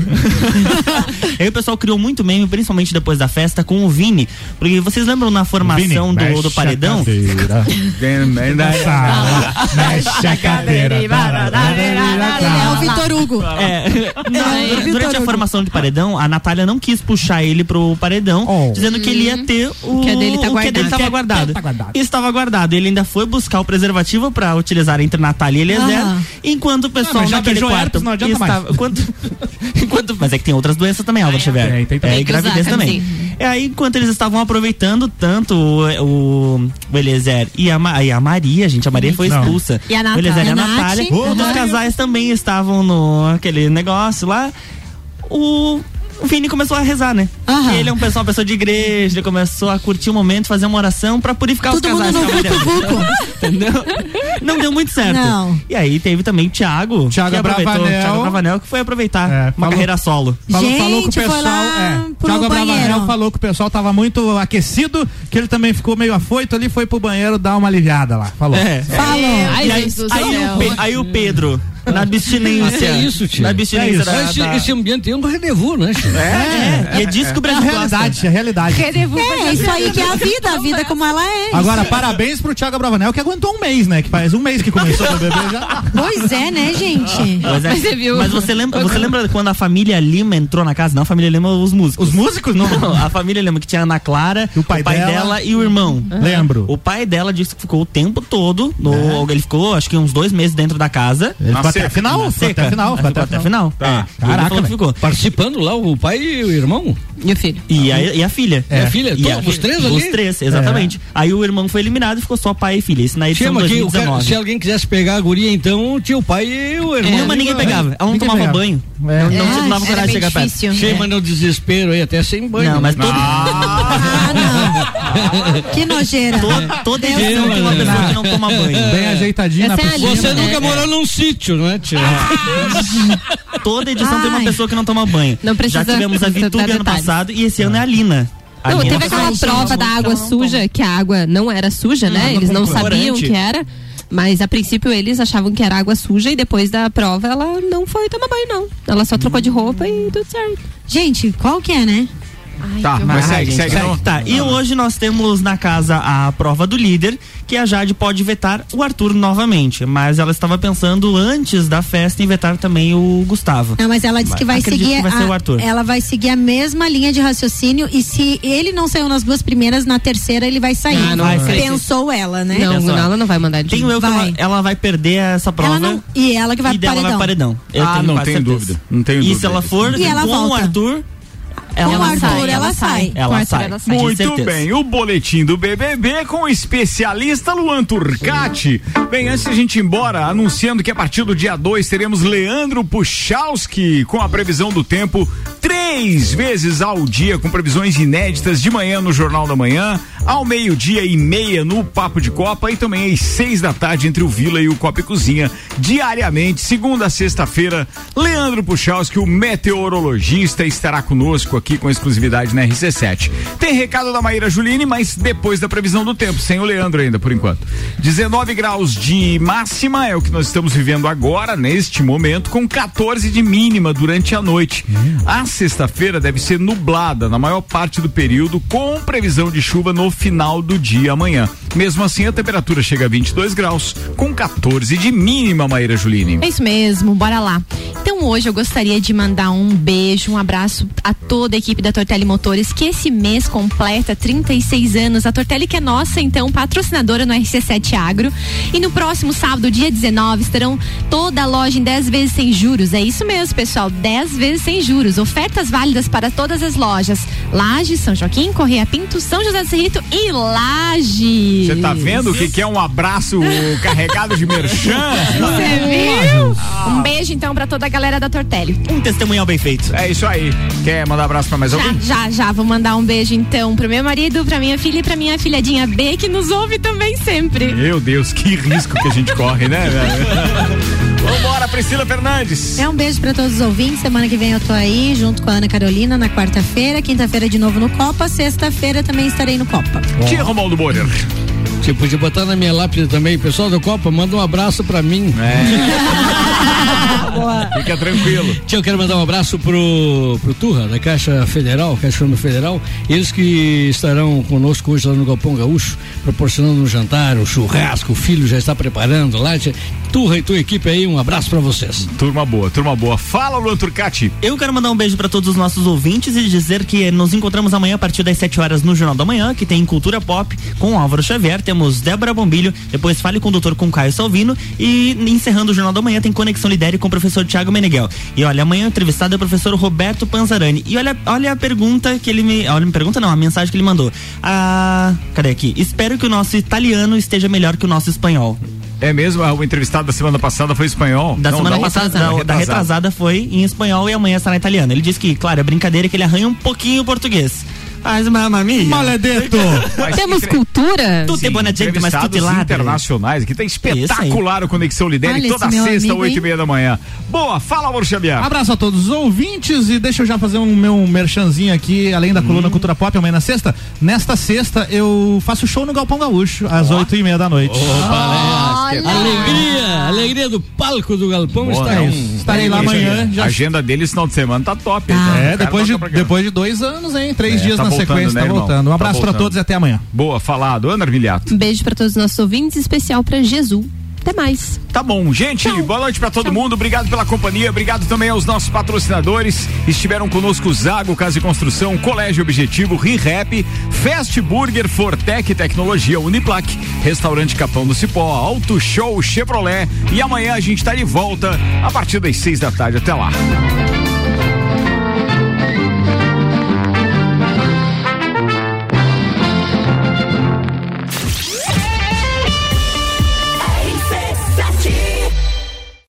[laughs] Aí o pessoal criou muito meme, principalmente depois da festa, com o Vini. Porque vocês lembram na formação Vini, do, mexe do paredão? [laughs] a cadeira. Sala, mexe a cadeira. É o Vitor Hugo. É, [laughs] Não, durante a formação de paredão, a Natália não quis puxar ele pro paredão, Oh. dizendo que ele ia ter o, Que dele tá o que a dele guardado. tava guardado. Tá guardado. Estava guardado. Ele ainda foi buscar o preservativo pra utilizar entre Natália e Eliezer, Ah. enquanto o pessoal mas já naquele quarto herpes, não adianta mais. [laughs] estava, enquanto, enquanto, mas é que tem outras doenças também, Álvaro Xavier. Tem, tem também. É, e gravidez Tem que usar também. É aí, enquanto eles estavam aproveitando tanto o, o, o Eliezer e a, Ma- e a Maria, gente, a Maria foi Não. expulsa. E a O Eliezer e a Natália. Natália. Outros casais também estavam no aquele negócio lá. O o Vini começou a rezar, né? Aham. Ele é um pessoal, uma pessoa de igreja, ele começou a curtir o momento, fazer uma oração pra purificar Todo os mundo casais. no com a mulher. vucu-vucu. Entendeu? Não deu muito certo. Não. E aí teve também o Thiago. Thiago que aproveitou, Bravanel. Thiago Bravanel, que foi aproveitar É, uma falou- carreira solo. Falou, Gente, falou que o foi pessoal. lá é, pro Thiago banheiro. Bravanel falou que o pessoal tava muito aquecido, que ele também ficou meio afoito ali, foi pro banheiro dar uma aliviada lá. Falou. É. Falou. Ai, aí, aí aí o Pedro, [laughs] na abstinência. Até isso, tio. Na É abstinência isso. da, Esse, da- esse ambiente é um rendezvous, né? tio? É, e é disso que o É a Brasil realidade, gosta. é a realidade. É, isso aí que é a vida, a vida como ela é. Agora, parabéns pro Thiago Bravanel que aguentou um mês, né? Que faz um mês que começou o bebê já. Pois é, né, gente? Pois é. Mas você viu? Mas você lembra, você lembra quando a família Lima entrou na casa? Não, a família Lima, os músicos. Os músicos? Não. Não, a família Lima que tinha a Ana Clara, E o pai dela. dela e o irmão. Lembro. O pai dela disse que ficou o tempo todo. No, É. Ele ficou, acho que uns dois meses dentro da casa. Ele ficou até a final, ficou até a final. Ficou até a final. Tá. É. Caraca, ficou. Participando lá, o pai e o irmão. E o filho? E a, e a filha. E a filha? E a Todos, os três Os ali? três, exatamente. Aí o irmão foi eliminado e ficou só pai e filha. Isso na edição Chama que o cara- 2019. se alguém quisesse pegar a guria, então tinha o pai e o irmão. Não, mas ninguém pegava. Ela não tomava pegava. banho. É. Não, não, Ah, não dava era coragem de chegar perto. difícil. Chama no desespero aí, até sem banho. Não, mas todo, Ah, não. Que nojeira. todo, toda edição tem uma pessoa que não toma banho. Bem ajeitadinho na é a piscina. Você Lima, nunca né? morou num sítio, não é, tia? Toda edição tem uma Ai. pessoa que não toma banho. Não precisa Já tivemos a Vitube ano detalhes. passado e esse ano é a Lina. A Não, teve uma aquela prova da água não suja, que a água não era suja, né? água Eles não sabiam que era. Mas a princípio eles achavam que era água suja e depois da prova ela não foi tomar banho, não. Ela só trocou de roupa e tudo certo. Gente, qual que é, né? Tá, toma. mas Ai, segue, gente, segue. segue. não. Tá, e hoje nós temos na casa a prova do líder, que a Jade pode vetar o Arthur novamente. Mas ela estava pensando antes da festa em vetar também o Gustavo. Não, mas ela disse que vai Acredito seguir que vai ser o a, Arthur. ela vai seguir a mesma linha de raciocínio e se ele não saiu nas duas primeiras, na terceira ele vai sair. Ah, não vai. Pensou ela, né? Não, ela não vai mandar ele de Tenho eu que Vai. ela, ela vai perder essa prova. Ela não, e ela que vai e pro dela vai paredão. paredão. Eu Ah, tenho não tenho certeza. dúvida. Não tenho E dúvida se ela for E ela com o volta. Arthur, Com ela o Arthur, sai. ela sai. Ela Com o Arthur, sai. ela sai. Muito bem, o boletim do BBB com o especialista Luan Turcati. Bem, antes de a gente ir embora, anunciando que a partir do dia 2 teremos Leandro Puchalski com a previsão do tempo três vezes ao dia, com previsões inéditas de manhã no Jornal da Manhã, ao meio-dia e meia no Papo de Copa e também às seis da tarde entre o Vila e o Copa e Cozinha, diariamente, segunda a sexta-feira. Leandro Puchalski, o meteorologista, estará conosco aqui com exclusividade na RC7. Tem recado da Maíra Juline, mas depois da previsão do tempo, sem o Leandro ainda, por enquanto. 19 graus de máxima é o que nós estamos vivendo agora, neste momento, com 14 de mínima durante a noite. A sexta-feira deve ser nublada na maior parte do período, com previsão de chuva no final do dia amanhã. Mesmo assim, a temperatura chega a 22 graus, com 14 de mínima, Maíra Juline. É isso mesmo, bora lá. Então hoje eu gostaria de mandar um beijo, um abraço a toda a equipe da Tortelli Motores, que esse mês completa 36 anos. A Tortelli que é nossa, então, patrocinadora no RC7 Agro. E no próximo sábado, dia 19, estarão toda a loja em 10 vezes sem juros. É isso mesmo, pessoal, 10 vezes sem juros. Ofertas válidas para todas as lojas. Laje, São Joaquim, Correia Pinto, São José do Cerrito e Laje. Você tá vendo o que, que é um abraço carregado de merchan? [laughs] Você viu? Um beijo então pra toda a galera da Tortelli. Um testemunhal bem feito. É isso aí. Quer mandar abraço pra mais Já, alguém? já, já. Vou mandar um beijo então pro meu marido, pra minha filha e pra minha filhadinha B, que nos ouve também sempre. Meu Deus, que risco que a gente corre, né, velho? [laughs] Vambora, Priscila Fernandes. É um beijo pra todos os ouvintes. Semana que vem eu tô aí, junto com a Ana Carolina, na quarta-feira. Quinta-feira de novo no Copa. Sexta-feira também estarei no Copa. Tia Romualdo Borer. Você podia botar na minha lápide também. Pessoal da Copa, manda um abraço pra mim. [laughs] Fica tranquilo. Tia, eu quero mandar um abraço pro, pro Turra, da Caixa Federal, Caixa Econômica Federal. Eles que estarão conosco hoje lá no Galpão Gaúcho, proporcionando um jantar, um churrasco, o filho já está preparando lá. Tia. Turra e tua equipe aí, um abraço pra vocês. Turma boa, turma boa. Fala, Luan Turcati. Eu quero mandar um beijo para todos os nossos ouvintes e dizer que nos encontramos amanhã a partir das 7 horas no Jornal da Manhã, que tem Cultura Pop com Álvaro Xavier, temos Débora Bombilho, depois Fale com o Doutor com Caio Salvino e encerrando o Jornal da Manhã tem Conexão Lidere com o professor Tiago Meneghel. E olha, amanhã o entrevistado é o professor Roberto Panzarani. E olha, olha a pergunta que ele me. Olha, me pergunta não, a mensagem que ele mandou. Ah, cadê aqui? Espero que o nosso italiano esteja melhor que o nosso espanhol. É mesmo? O entrevistado da semana passada foi espanhol? Da Não, semana outra- passada, da, da retrasada foi em espanhol e amanhã está na italiana. Ele disse que, claro, é brincadeira que ele arranha um pouquinho o português. Mas, mamma mia. Maledeto! Mas Temos cultura? Tu tem boa gente, mas tu te Entrevistados ladra. internacionais, aqui tá espetacular o Conexão Lidere, toda sexta, oito e meia da manhã. Boa, fala, amor Xavier. Abraço a todos os ouvintes e deixa eu já fazer um meu merchanzinho aqui, além da coluna Cultura Pop, amanhã na sexta. Nesta sexta eu faço show no Galpão Gaúcho, às oito e meia da noite. Alegria, alegria do palco do Galpão Boa, está é aí. um- Estarei lá amanhã, A agenda dele esse final de semana tá top. É, depois de, depois de dois anos, hein? Três É, dias tá na voltando, sequência, né, tá irmão? voltando. Um Tá abraço pra voltando. todos e até amanhã. Boa, falado. Ana Armiliato. Um beijo para todos os nossos ouvintes, especial para Jesus. Até mais. Tá bom, gente, boa noite pra todo mundo. Obrigado pela companhia, obrigado também aos nossos patrocinadores. Estiveram conosco Zago Casa e Construção, Colégio Objetivo, ReHap, Fast Burger, Fortec Tecnologia, Uniplac, Restaurante Capão do Cipó, Auto Show Chevrolet. E amanhã a gente tá de volta a partir das seis da tarde. Até lá.